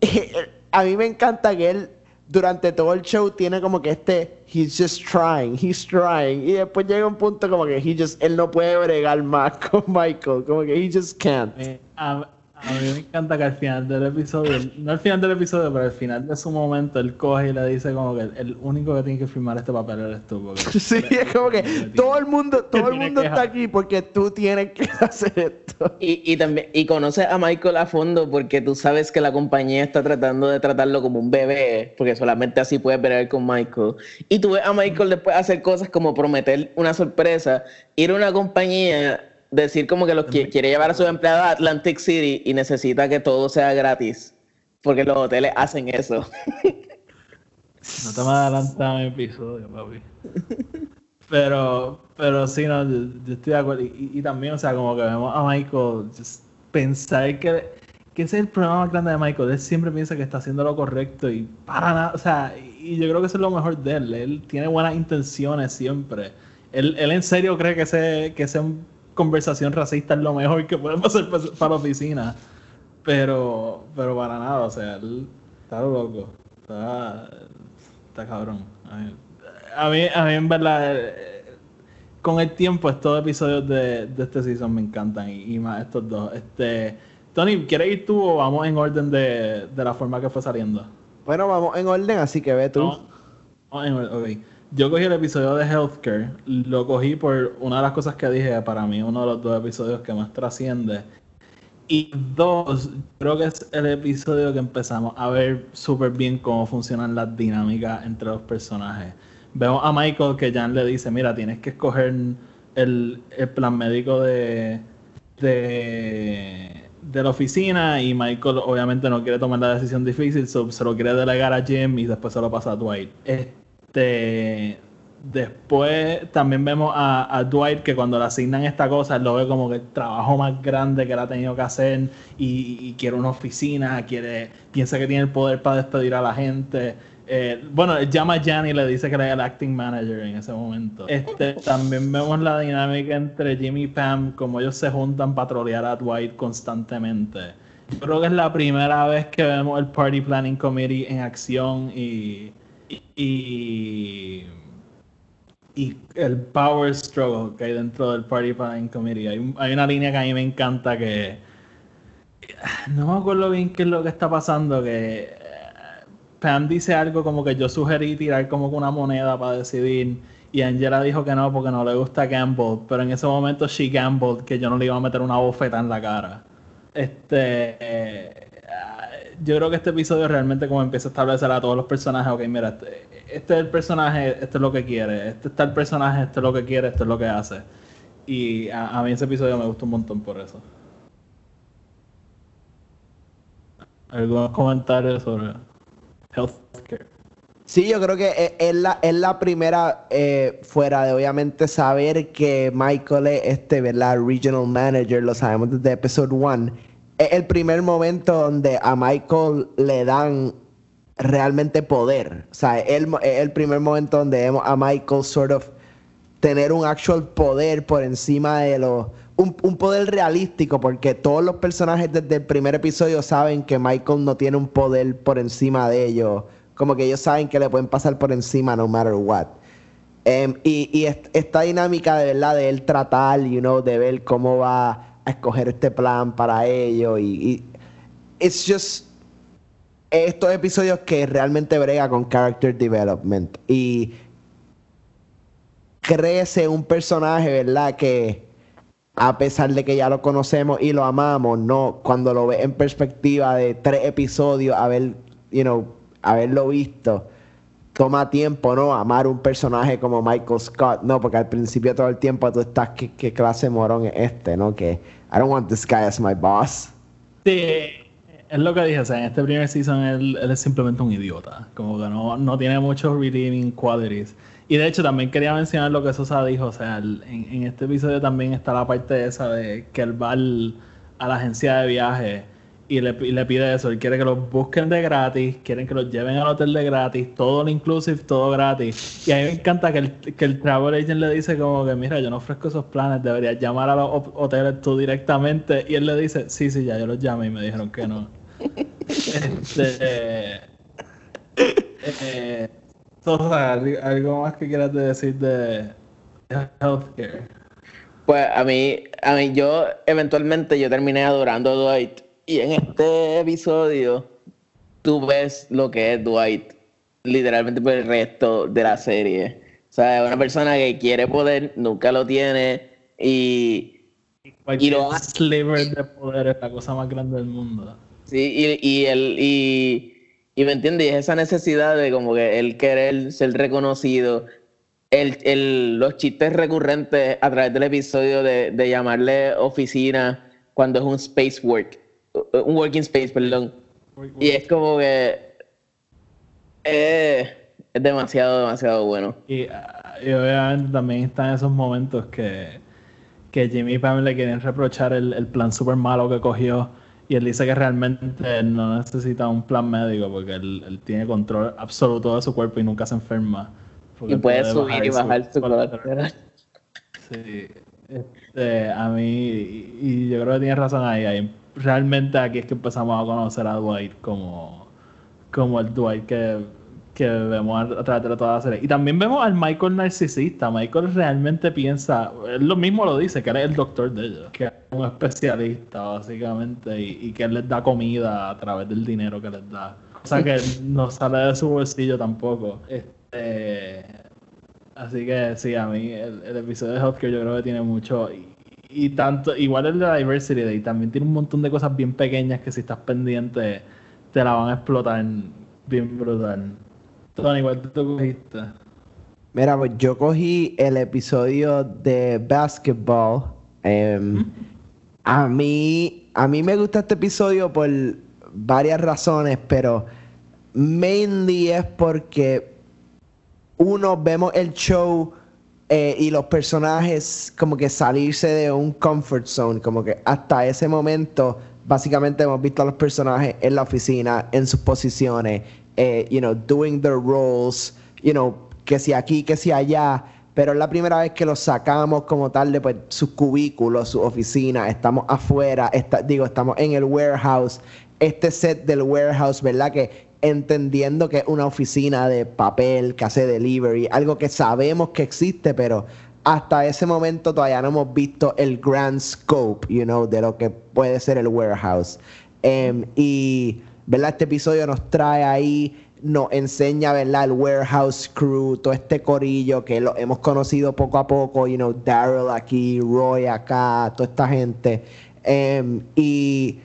a mí me encanta que él durante todo el show tiene como que este, he's just trying, he's trying. Y después llega un punto como que he just, él no puede bregar más con Michael, como que he just can't. Eh, a, a mí me encanta que al final del episodio, no al final del episodio, pero al final de su momento, él coge y le dice como que el único que tiene que firmar este papel eres tú. porque- Sí, es como que todo el mundo, todo el mundo está aquí porque tú tienes que hacer esto. Y, y también y conoces a Michael a fondo porque tú sabes que la compañía está tratando de tratarlo como un bebé, porque solamente así puedes ver con Michael. Y tú ves a Michael después hacer cosas como prometer una sorpresa, ir a una compañía, decir como que los qui- quiere llevar a sus empleados a Atlantic City y necesita que todo sea gratis, porque los hoteles hacen eso. No te me adelantas mi episodio, papi. Pero, pero sí, no, yo, yo estoy de acuerdo. Y, y también, o sea, como que vemos a Michael pensar que, que ese es el problema más grande de Michael. Él siempre piensa que está haciendo lo correcto y para nada, o sea, y, yo creo que eso es lo mejor de él. Él tiene buenas intenciones siempre. Él, él en serio cree que, ese, que esa conversación racista es lo mejor que puede pasar pa- para la oficina. Pero, pero para nada, o sea, él está loco. Está, está cabrón. A mí, a mí, a mí en verdad, eh, con el tiempo estos episodios de, de este season me encantan y, y más estos dos. Este, Tony, ¿quieres ir tú o vamos en orden de, de la forma que fue saliendo? Bueno, vamos en orden, así que ve tú. No, no, en orden, ok. Yo cogí el episodio de Healthcare, lo cogí por una de las cosas que dije, para mí uno de los dos episodios que más trasciende. Y dos, creo que es el episodio que empezamos a ver súper bien cómo funcionan las dinámicas entre los personajes. Vemos a Michael que Jan le dice, mira, tienes que escoger el, el plan médico de, de, de la oficina y Michael obviamente no quiere tomar la decisión difícil, so- se lo quiere delegar a Jim y después se lo pasa a Dwight. Después también vemos a, Dwight que cuando le asignan esta cosa, lo ve como que el trabajo más grande que él ha tenido que hacer y, quiere una oficina, quiere, piensa que tiene el poder para despedir a la gente. Eh, bueno, llama a Jan y le dice que era el acting manager en ese momento. Este, también vemos la dinámica entre Jimmy y Pam, como ellos se juntan para trolear a Dwight constantemente. Yo creo que es la primera vez que vemos el Party Planning Committee en acción y, y, y el power struggle que hay dentro del Party Planning Committee. Hay, hay una línea que a mí me encanta que no me acuerdo bien qué es lo que está pasando, que eh, Pam dice algo como que yo sugerí tirar como una moneda para decidir y Angela dijo que no porque no le gusta gamble, pero en ese momento she gambled que yo no le iba a meter una bofeta en la cara. Este, eh, yo creo que este episodio realmente como empieza a establecer a todos los personajes, ok, mira, este, este es el personaje, este es lo que quiere, este está el personaje, este es lo que quiere, este es lo que hace. Y a, mí ese episodio me gustó un montón por eso. ¿Algunos comentarios sobre healthcare? Sí, yo creo que es, es la, es la primera, eh, fuera de obviamente saber que Michael es este, ¿verdad? Regional Manager, lo sabemos desde Episode 1. Es el primer momento donde a Michael le dan realmente poder. O sea, es el, el primer momento donde vemos a Michael sort of tener un actual poder por encima de los... Un, un poder realístico, porque todos los personajes desde el primer episodio saben que Michael no tiene un poder por encima de ellos. Como que ellos saben que le pueden pasar por encima no matter what. Em, y y est- esta dinámica de verdad de él tratar, you know, de ver cómo va escoger este plan para ellos. Y, y it's just estos episodios que realmente brega con character development. Y crece un personaje, ¿verdad? Que a pesar de que ya lo conocemos y lo amamos, no, cuando lo ves en perspectiva de tres episodios, haber, you know, haberlo visto, toma tiempo, ¿no? Amar un personaje como Michael Scott, no, porque al principio todo el tiempo tú estás, ¿qué, qué clase de morón es este, no? Que I don't want this guy as my boss. Sí, es lo que dije, o sea, en este primer season él, es simplemente un idiota, como que no, no tiene muchos redeeming qualities. Y de hecho también quería mencionar lo que Sosa dijo, o sea, el- en, este episodio también está la parte esa de que él va al- a la agencia de viaje y le, y le pide eso, él quiere que los busquen de gratis, quieren que los lleven al hotel de gratis, todo inclusive, todo gratis. Y a mí me encanta que el, que el travel agent le dice como que, mira, yo no ofrezco esos planes, deberías llamar a los ho- hoteles tú directamente. Y él le dice, sí, sí, ya yo los llamé y me dijeron que no. este, eh, eh, Sosa, ¿algo- ¿algo más que quieras decir de de healthcare? Pues a mí, a mí, yo eventualmente yo terminé adorando a Dwight. Y en este episodio, tú ves lo que es Dwight, literalmente por el resto de la serie. O sea, es una persona que quiere poder, nunca lo tiene. Y, Cualquier lo sliver de poder es la cosa más grande del mundo. sí, y, y él, y, y me entiendes, y es esa necesidad de como que él querer ser reconocido. El, el- los chistes recurrentes a través del episodio de, de llamarle oficina cuando es un space work, un working space, perdón. Y es como que eh, es demasiado, demasiado bueno. Y, ah, y obviamente también están esos momentos que, que Jimmy y Pam le quieren reprochar el, el plan super malo que cogió Y él dice que realmente no necesita un plan médico porque él, él tiene control absoluto de su cuerpo y nunca se enferma. Y puede puede subir y bajar su colesterol. Sí, este, a mí, y, y yo creo que tienes razón ahí, ahí. Realmente aquí es que empezamos a conocer a Dwight como, como el Dwight que, que vemos a, través de toda la serie. Y también vemos al Michael narcisista. Michael realmente piensa, él lo mismo lo dice, que él es el doctor de ellos, que es un especialista básicamente, y, y que él les da comida a través del dinero que les da. O sea que no sale de su bolsillo tampoco. Este, Así que sí, a mí el, el episodio de Healthcare yo creo que tiene mucho. Y, y tanto, igual el de Diversity Day también tiene un montón de cosas bien pequeñas que si estás pendiente te la van a explotar bien brutal. Tony, igual tú te cogiste. Mira, pues yo cogí el episodio de Basketball. em, a mí, a mí me gusta este episodio por varias razones, pero mainly es porque uno vemos el show eh, y los personajes como que salirse de un comfort zone, como que hasta ese momento básicamente hemos visto a los personajes en la oficina, en sus posiciones, eh, you know, doing their roles, you know, que si aquí, que si allá, pero es la primera vez que los sacamos como tal de pues, sus cubículos, su oficina, estamos afuera, está- digo, estamos en el warehouse, este set del warehouse, ¿verdad? Que entendiendo que es una oficina de papel que hace delivery, algo que sabemos que existe, pero hasta ese momento todavía no hemos visto el grand scope, you know, de lo que puede ser el warehouse. Em, y, ¿verdad? Este episodio nos trae ahí, nos enseña, ¿verdad? El warehouse crew, todo este corillo que lo hemos conocido poco a poco, you know, Daryl aquí, Roy acá, toda esta gente. Em, y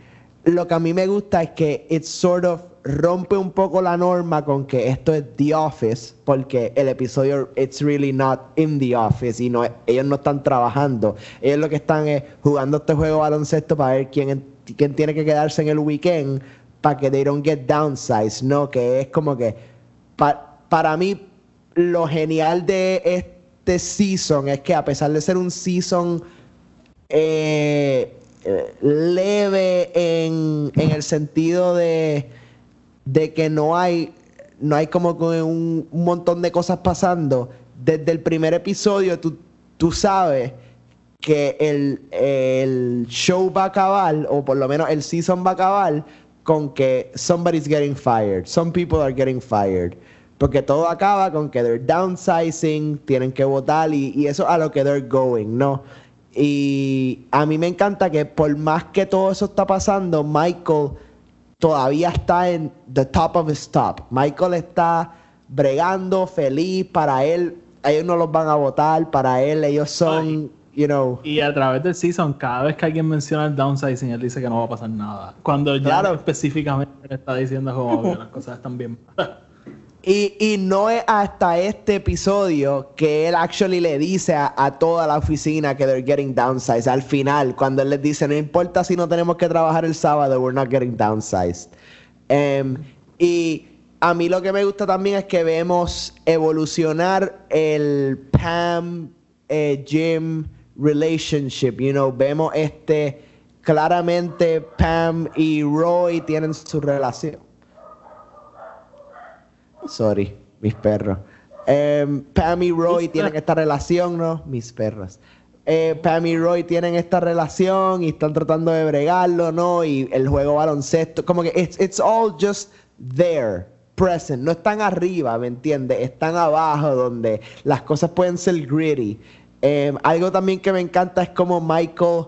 lo que a mí me gusta es que it sort of rompe un poco la norma con que esto es The Office, porque el episodio it's really not in the office y no ellos no están trabajando. Ellos lo que están es jugando este juego baloncesto para ver quién, quién tiene que quedarse en el weekend para que they don't get downsized, ¿no? Que es como que pa- para mí lo genial de este season es que a pesar de ser un season eh, eh, leve en, en el sentido de, de que no hay, no hay como un, un montón de cosas pasando. Desde el primer episodio tú, tú sabes que el, el show va a acabar, o por lo menos el season va a acabar, con que somebody's getting fired. Some people are getting fired. Porque todo acaba con que they're downsizing, tienen que votar y, y eso a lo que they're going, ¿no? Y a mí me encanta que por más que todo eso está pasando, Michael todavía está en the top of his top. Michael está bregando, feliz, para él, ellos no los van a votar, para él ellos son, you know, Y a través del season, cada vez que alguien menciona el downsizing, él dice que no va a pasar nada. Cuando ya Claro. específicamente le está diciendo como que las cosas están bien. Y, no es hasta este episodio que él actually le dice a, toda la oficina que they're getting downsized. Al final, cuando él les dice, no importa si no tenemos que trabajar el sábado, we're not getting downsized. Em, y a mí lo que me gusta también es que vemos evolucionar el Pam eh, Jim relationship. You know, vemos este claramente Pam y Roy tienen su relación. Sorry, mis perros. Em, Pam y Roy Mis tienen esta relación, ¿no? Mis perros. Eh, Pam y Roy tienen esta relación y están tratando de bregarlo, ¿no? Y el juego baloncesto, como que it's, it's all just there, present. No están arriba, ¿me entiendes? Están abajo donde las cosas pueden ser gritty. Em, algo también que me encanta es como Michael,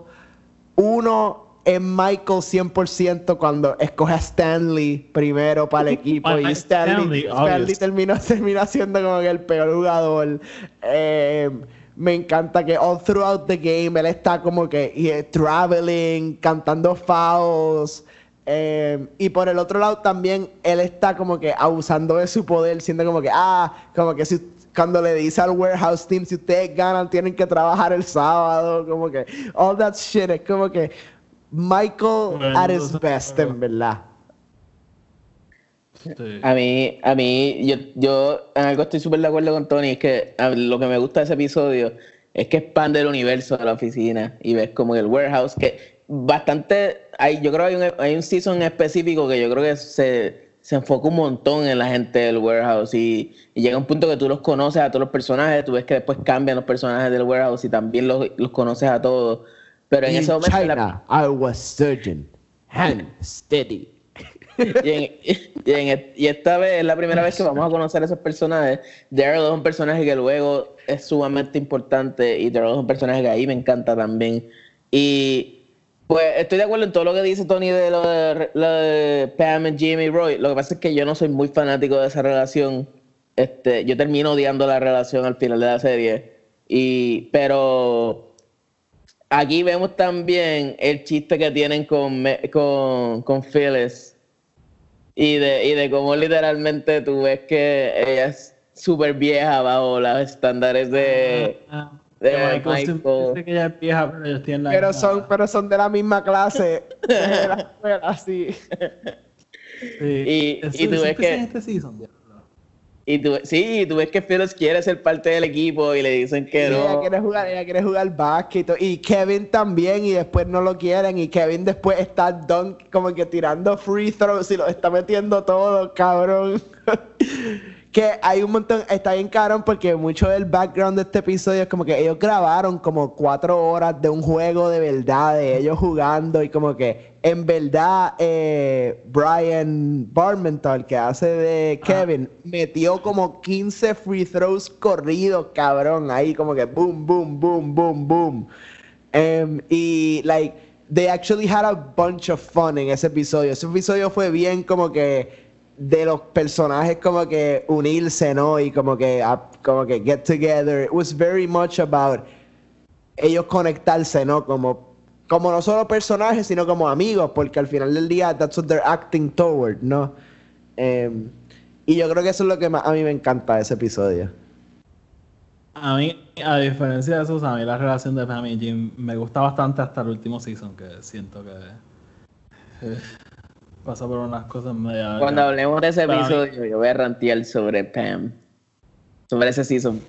uno es Michael 100% cuando escoge a Stanley primero para el equipo y Stanley, Stanley, terminó, termina siendo como que el peor jugador. Eh, me encanta que all throughout the game él está como que eh, traveling, cantando fouls. eh, y por el otro lado también él está como que abusando de su poder, siendo como que, ah, como que si, cuando le dice al warehouse team, si ustedes ganan, tienen que trabajar el sábado, como que, all that shit, es como que Michael Bueno, at his best, en verdad. Sí. A mí, a mí, yo, yo en algo estoy súper de acuerdo con Tony, es que lo que me gusta de ese episodio es que expande el universo de la oficina y ves como el warehouse, que bastante, hay, yo creo que hay un, hay un season específico que yo creo que se, se enfoca un montón en la gente del warehouse y, y llega un punto que tú los conoces a todos los personajes, tú ves que después cambian los personajes del warehouse y también los, los conoces a todos. Pero en In ese momento... la- China, I was surgeon, hand steady. y, en- y en- y esta vez es la primera vez que vamos a conocer a esos personajes. Daryl es un personaje que luego es sumamente importante y Daryl es un personaje que ahí me encanta también. Y pues estoy de acuerdo en todo lo que dice Tony de lo de, lo de Pam y Jimmy Roy. Lo que pasa es que yo no soy muy fanático de esa relación. Este, yo termino odiando la relación al final de la serie. Y, pero aquí vemos también el chiste que tienen con, con, con Phyllis. Y de, y de cómo literalmente tú ves que ella es súper vieja bajo los estándares de, Ah, de que Michael siempre Michael. dice que ella es vieja, pero ellos tienen la Pero misma son, edad. pero son de la misma clase de la escuela, sí. Sí. y- Eso- y tú eso ves que- en este season. Y tú, sí, y tú ves que Phyllis quiere ser parte del equipo y le dicen que Sí, Ella no. quiere jugar, ella quiere jugar básquet y Kevin también y después no lo quieren y Kevin después está dunk como que tirando free throws y lo está metiendo todo, cabrón. que hay un montón, está bien cabrón porque mucho del background de este episodio es como que ellos grabaron como cuatro horas de un juego de verdad, de ellos jugando y como que en verdad eh, Brian Barmental que hace de Kevin metió como 15 free throws corridos, cabrón, ahí como que boom, boom, boom, boom, boom. Em, y like they actually had a bunch of fun en ese episodio. Ese episodio fue bien como que de los personajes como que unirse, ¿no? Y como que ah, como que get together. It was very much about ellos conectarse, ¿no? Como como no solo personajes, sino como amigos, porque al final del día that's what they're acting toward, ¿no? Em, y yo creo que eso es lo que más a mí me encanta de ese episodio. A mí, a diferencia de eso, a mí la relación de Pam y Jim me gusta bastante hasta el último season, que siento que eh, pasa por unas cosas medio... Cuando hablemos de ese mí- episodio, yo voy a rantear sobre Pam. Sobre ese season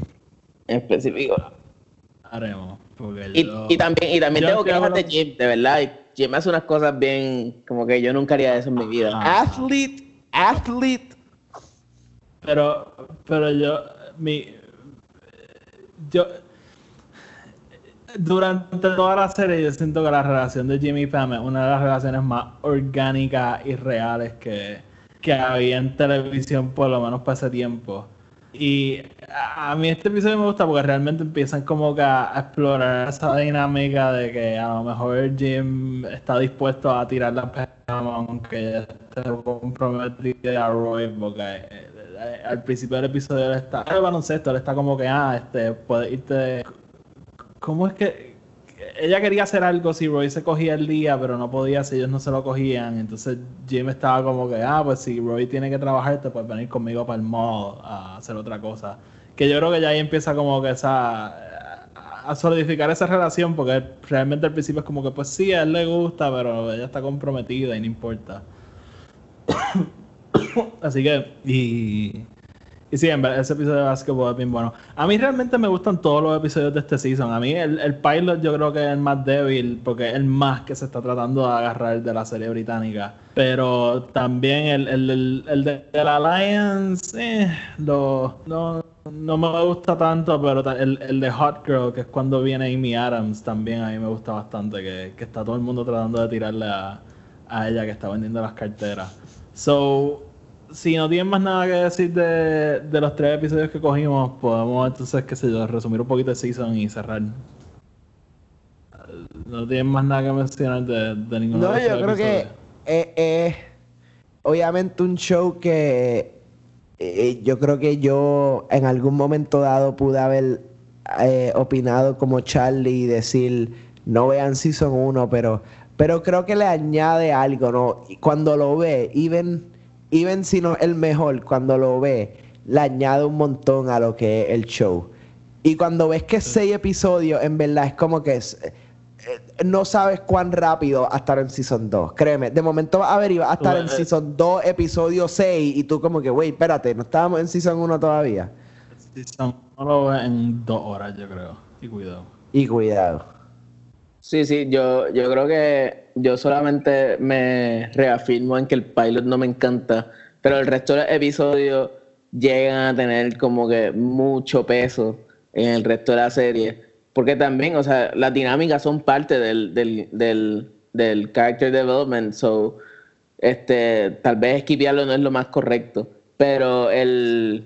en específico. Haremos. Y, también, y también yo tengo estoy quejas de Jim, de verdad. y Jim hace unas cosas bien, como que yo nunca haría eso en mi vida. Ah. Athlete, athlete. Pero, pero yo, mi, yo, durante toda la serie yo siento que la relación de Jimmy y Pam es una de las relaciones más orgánicas y reales que, que había en televisión, por lo menos para ese tiempo. Y a mí este episodio me gusta porque realmente empiezan como que a, explorar esa dinámica de que a lo mejor Jim está dispuesto a tirar la Pam aunque esté comprometida a Roy porque eh, al principio del episodio él está el baloncesto, él está como que ah, este, puedes irte ¿Cómo es que ella quería hacer algo si Roy se cogía el día, pero no podía si ellos no se lo cogían? Entonces Jim estaba como que, ah, pues si Roy tiene que trabajar, te puedes venir conmigo para el mall a hacer otra cosa. Que yo creo que ya ahí empieza como que esa a solidificar esa relación, porque realmente al principio es como que, pues sí, a él le gusta, pero ella está comprometida y no importa. Así que, y, y sí, en verdad, ese episodio de basketball es bien bueno. A mí realmente me gustan todos los episodios de este season. A mí el, el pilot yo creo que es el más débil, porque es el más que se está tratando de agarrar de la serie británica. Pero también el, el, el, el de, el Alliance, eh, lo, no, no me gusta tanto, pero el, el de Hot Girl, que es cuando viene Amy Adams, también a mí me gusta bastante, que, que está todo el mundo tratando de tirarle a, a ella que está vendiendo las carteras. So, si no tienen más nada que decir de, de los tres episodios que cogimos, podemos entonces, qué sé yo, resumir un poquito el season y cerrar. No tienen más nada que mencionar de, de ninguno No, de los yo tres creo que es obviamente un show que eh, yo creo que yo en algún momento dado pude haber eh, opinado como Charlie y decir no vean Season 1, pero, pero creo que le añade algo, ¿no? Cuando lo ve, even, even si no es el mejor, cuando lo ve, le añade un montón a lo que es el show. Y cuando ves que seis episodios, en verdad es como que es, eh, no sabes cuán rápido a estar en Season 2. Créeme, de momento vas a ver y vas a estar en eh, Season 2, episodio 6, y tú como que, wait, espérate, no estábamos en Season 1 todavía. Season no lo ves en dos horas, yo creo. Y cuidado. Y cuidado. Sí, sí, yo, yo creo que yo solamente me reafirmo en que el pilot no me encanta, pero el resto de los episodios llegan a tener como que mucho peso en el resto de la serie. Porque también, o sea, las dinámicas son parte del, del, del, character development, so este, tal vez esquivarlo no es lo más correcto. Pero el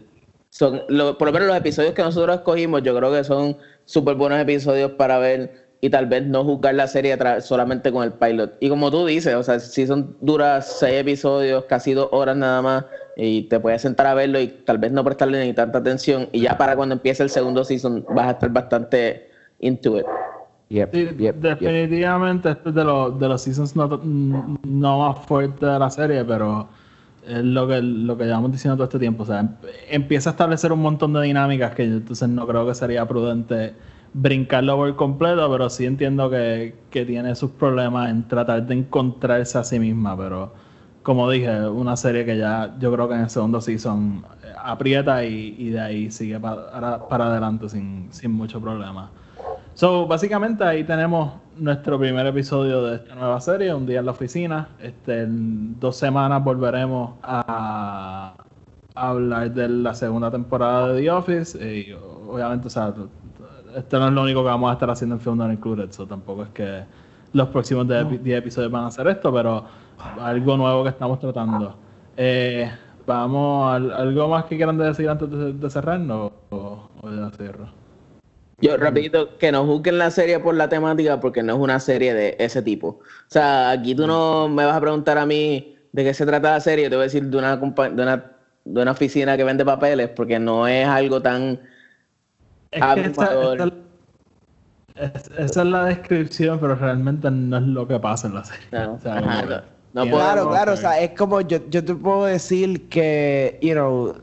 son, lo- por lo menos los episodios que nosotros escogimos, yo creo que son súper buenos episodios para ver y tal vez no juzgar la serie solamente con el pilot. Y como tú dices, o sea, si son duras seis episodios, casi dos horas nada más, y te puedes sentar a verlo y tal vez no prestarle ni tanta atención, y ya para cuando empiece el segundo season vas a estar bastante into it. Yep, Sí, yep, yep. definitivamente este es de los, de los seasons no, no más fuertes de la serie, pero es lo que, lo que llevamos diciendo todo este tiempo. O sea, em- empieza a establecer un montón de dinámicas que yo entonces no creo que sería prudente brincarlo por completo, pero sí entiendo que, que tiene sus problemas en tratar de encontrarse a sí misma, pero como dije, una serie que ya yo creo que en el segundo season eh, aprieta y, y de ahí sigue para, para adelante sin, sin mucho problema. So, básicamente ahí tenemos nuestro primer episodio de esta nueva serie, un día en la oficina. Este, en dos semanas volveremos a, hablar de la segunda temporada de The Office. Y obviamente, o sea, esto no es lo único que vamos a estar haciendo en Film Not Included, so tampoco es que los próximos 10 10 episodios van a hacer esto, pero algo nuevo que estamos tratando. Eh, vamos, al- ¿algo más que quieran decir antes de, de cerrarnos? O, o ya cierro. Yo, rapidito, que no juzguen la serie por la temática porque no es una serie de ese tipo. O sea, aquí tú no me vas a preguntar a mí de qué se trata la serie, te voy a decir de una, de una, de una oficina que vende papeles porque no es algo tan... Es que esa, es- esa es la descripción, pero realmente no es lo que pasa en la serie. No, O sea, ajá, como que no- no tiene- Claro, claro, o sea, es como yo, yo te puedo decir que, you know,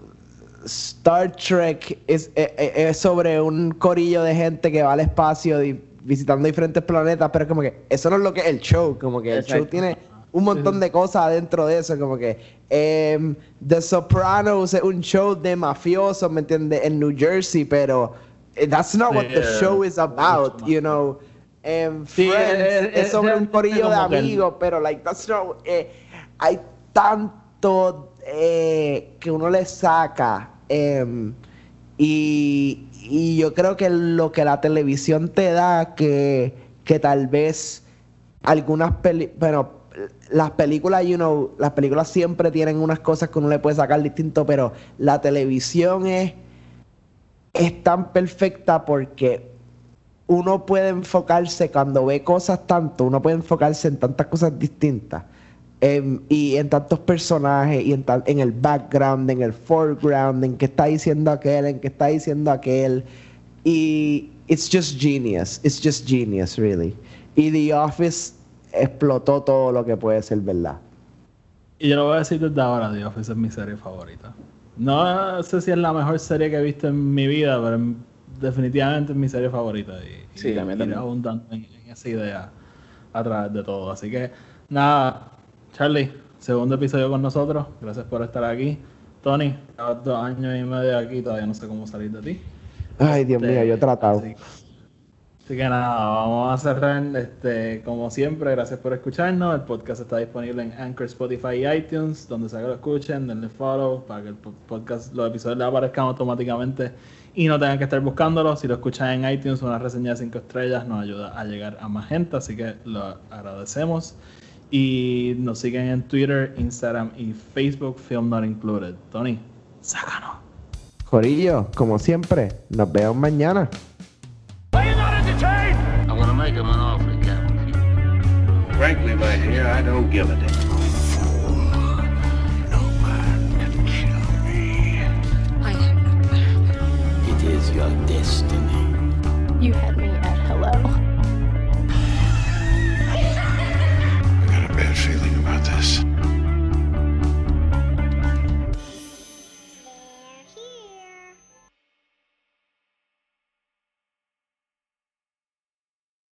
Star Trek es, es- es sobre un corillo de gente que va al espacio di- visitando diferentes planetas, pero es como que eso no es lo que es el show, como que el Exacto. show tiene un montón de cosas adentro de eso, como que em, The Sopranos es un show de mafiosos, ¿me entiendes? En New Jersey, pero eh, that's not what the show is about, you know. Sí, Friends es- es, sobre un corillo de el- amigos, pero like that's not eh, hay tanto eh, que uno le saca em, y, y yo creo que lo que la televisión te da que, que tal vez algunas peli bueno las películas you know las películas siempre tienen unas cosas que uno le puede sacar distinto pero la televisión es es tan perfecta porque uno puede enfocarse cuando ve cosas tanto, uno puede enfocarse en tantas cosas distintas em, y en tantos personajes y en, en el background, en el foreground, en qué está diciendo aquel, en qué está diciendo aquel y it's just genius, it's just genius really. Y The Office explotó todo lo que puede ser verdad. Y yo lo voy a decir desde ahora, The Office es mi serie favorita. No sé si es la mejor serie que he visto en mi vida, pero en- definitivamente es mi serie favorita. Y, Sí, y, iré también. abundando en, en esa idea a través de todo. Así que, nada, Charlie, segundo episodio con nosotros. Gracias por estar aquí. Tony, llevas dos años y medio aquí, todavía no sé cómo salir de ti. Ay, Dios mío, yo he tratado. Así, así que nada, vamos a cerrar. Este, como siempre, gracias por escucharnos. El podcast está disponible en Anchor, Spotify y iTunes, donde sea que lo escuchen, denle follow para que el po- podcast, los episodios les aparezcan automáticamente y no tengan que estar buscándolo. Si lo escuchan en iTunes, una reseña de 5 estrellas nos ayuda a llegar a más gente, así que lo agradecemos. Y nos siguen en Twitter, Instagram y Facebook, Film Not Included. Tony, sácanos. Corillo, como siempre, nos vemos mañana. I'm gonna make him an offer again. Frankly, my dear, I don't give a damn. No can kill me. I am not mad. It is your destiny. You had me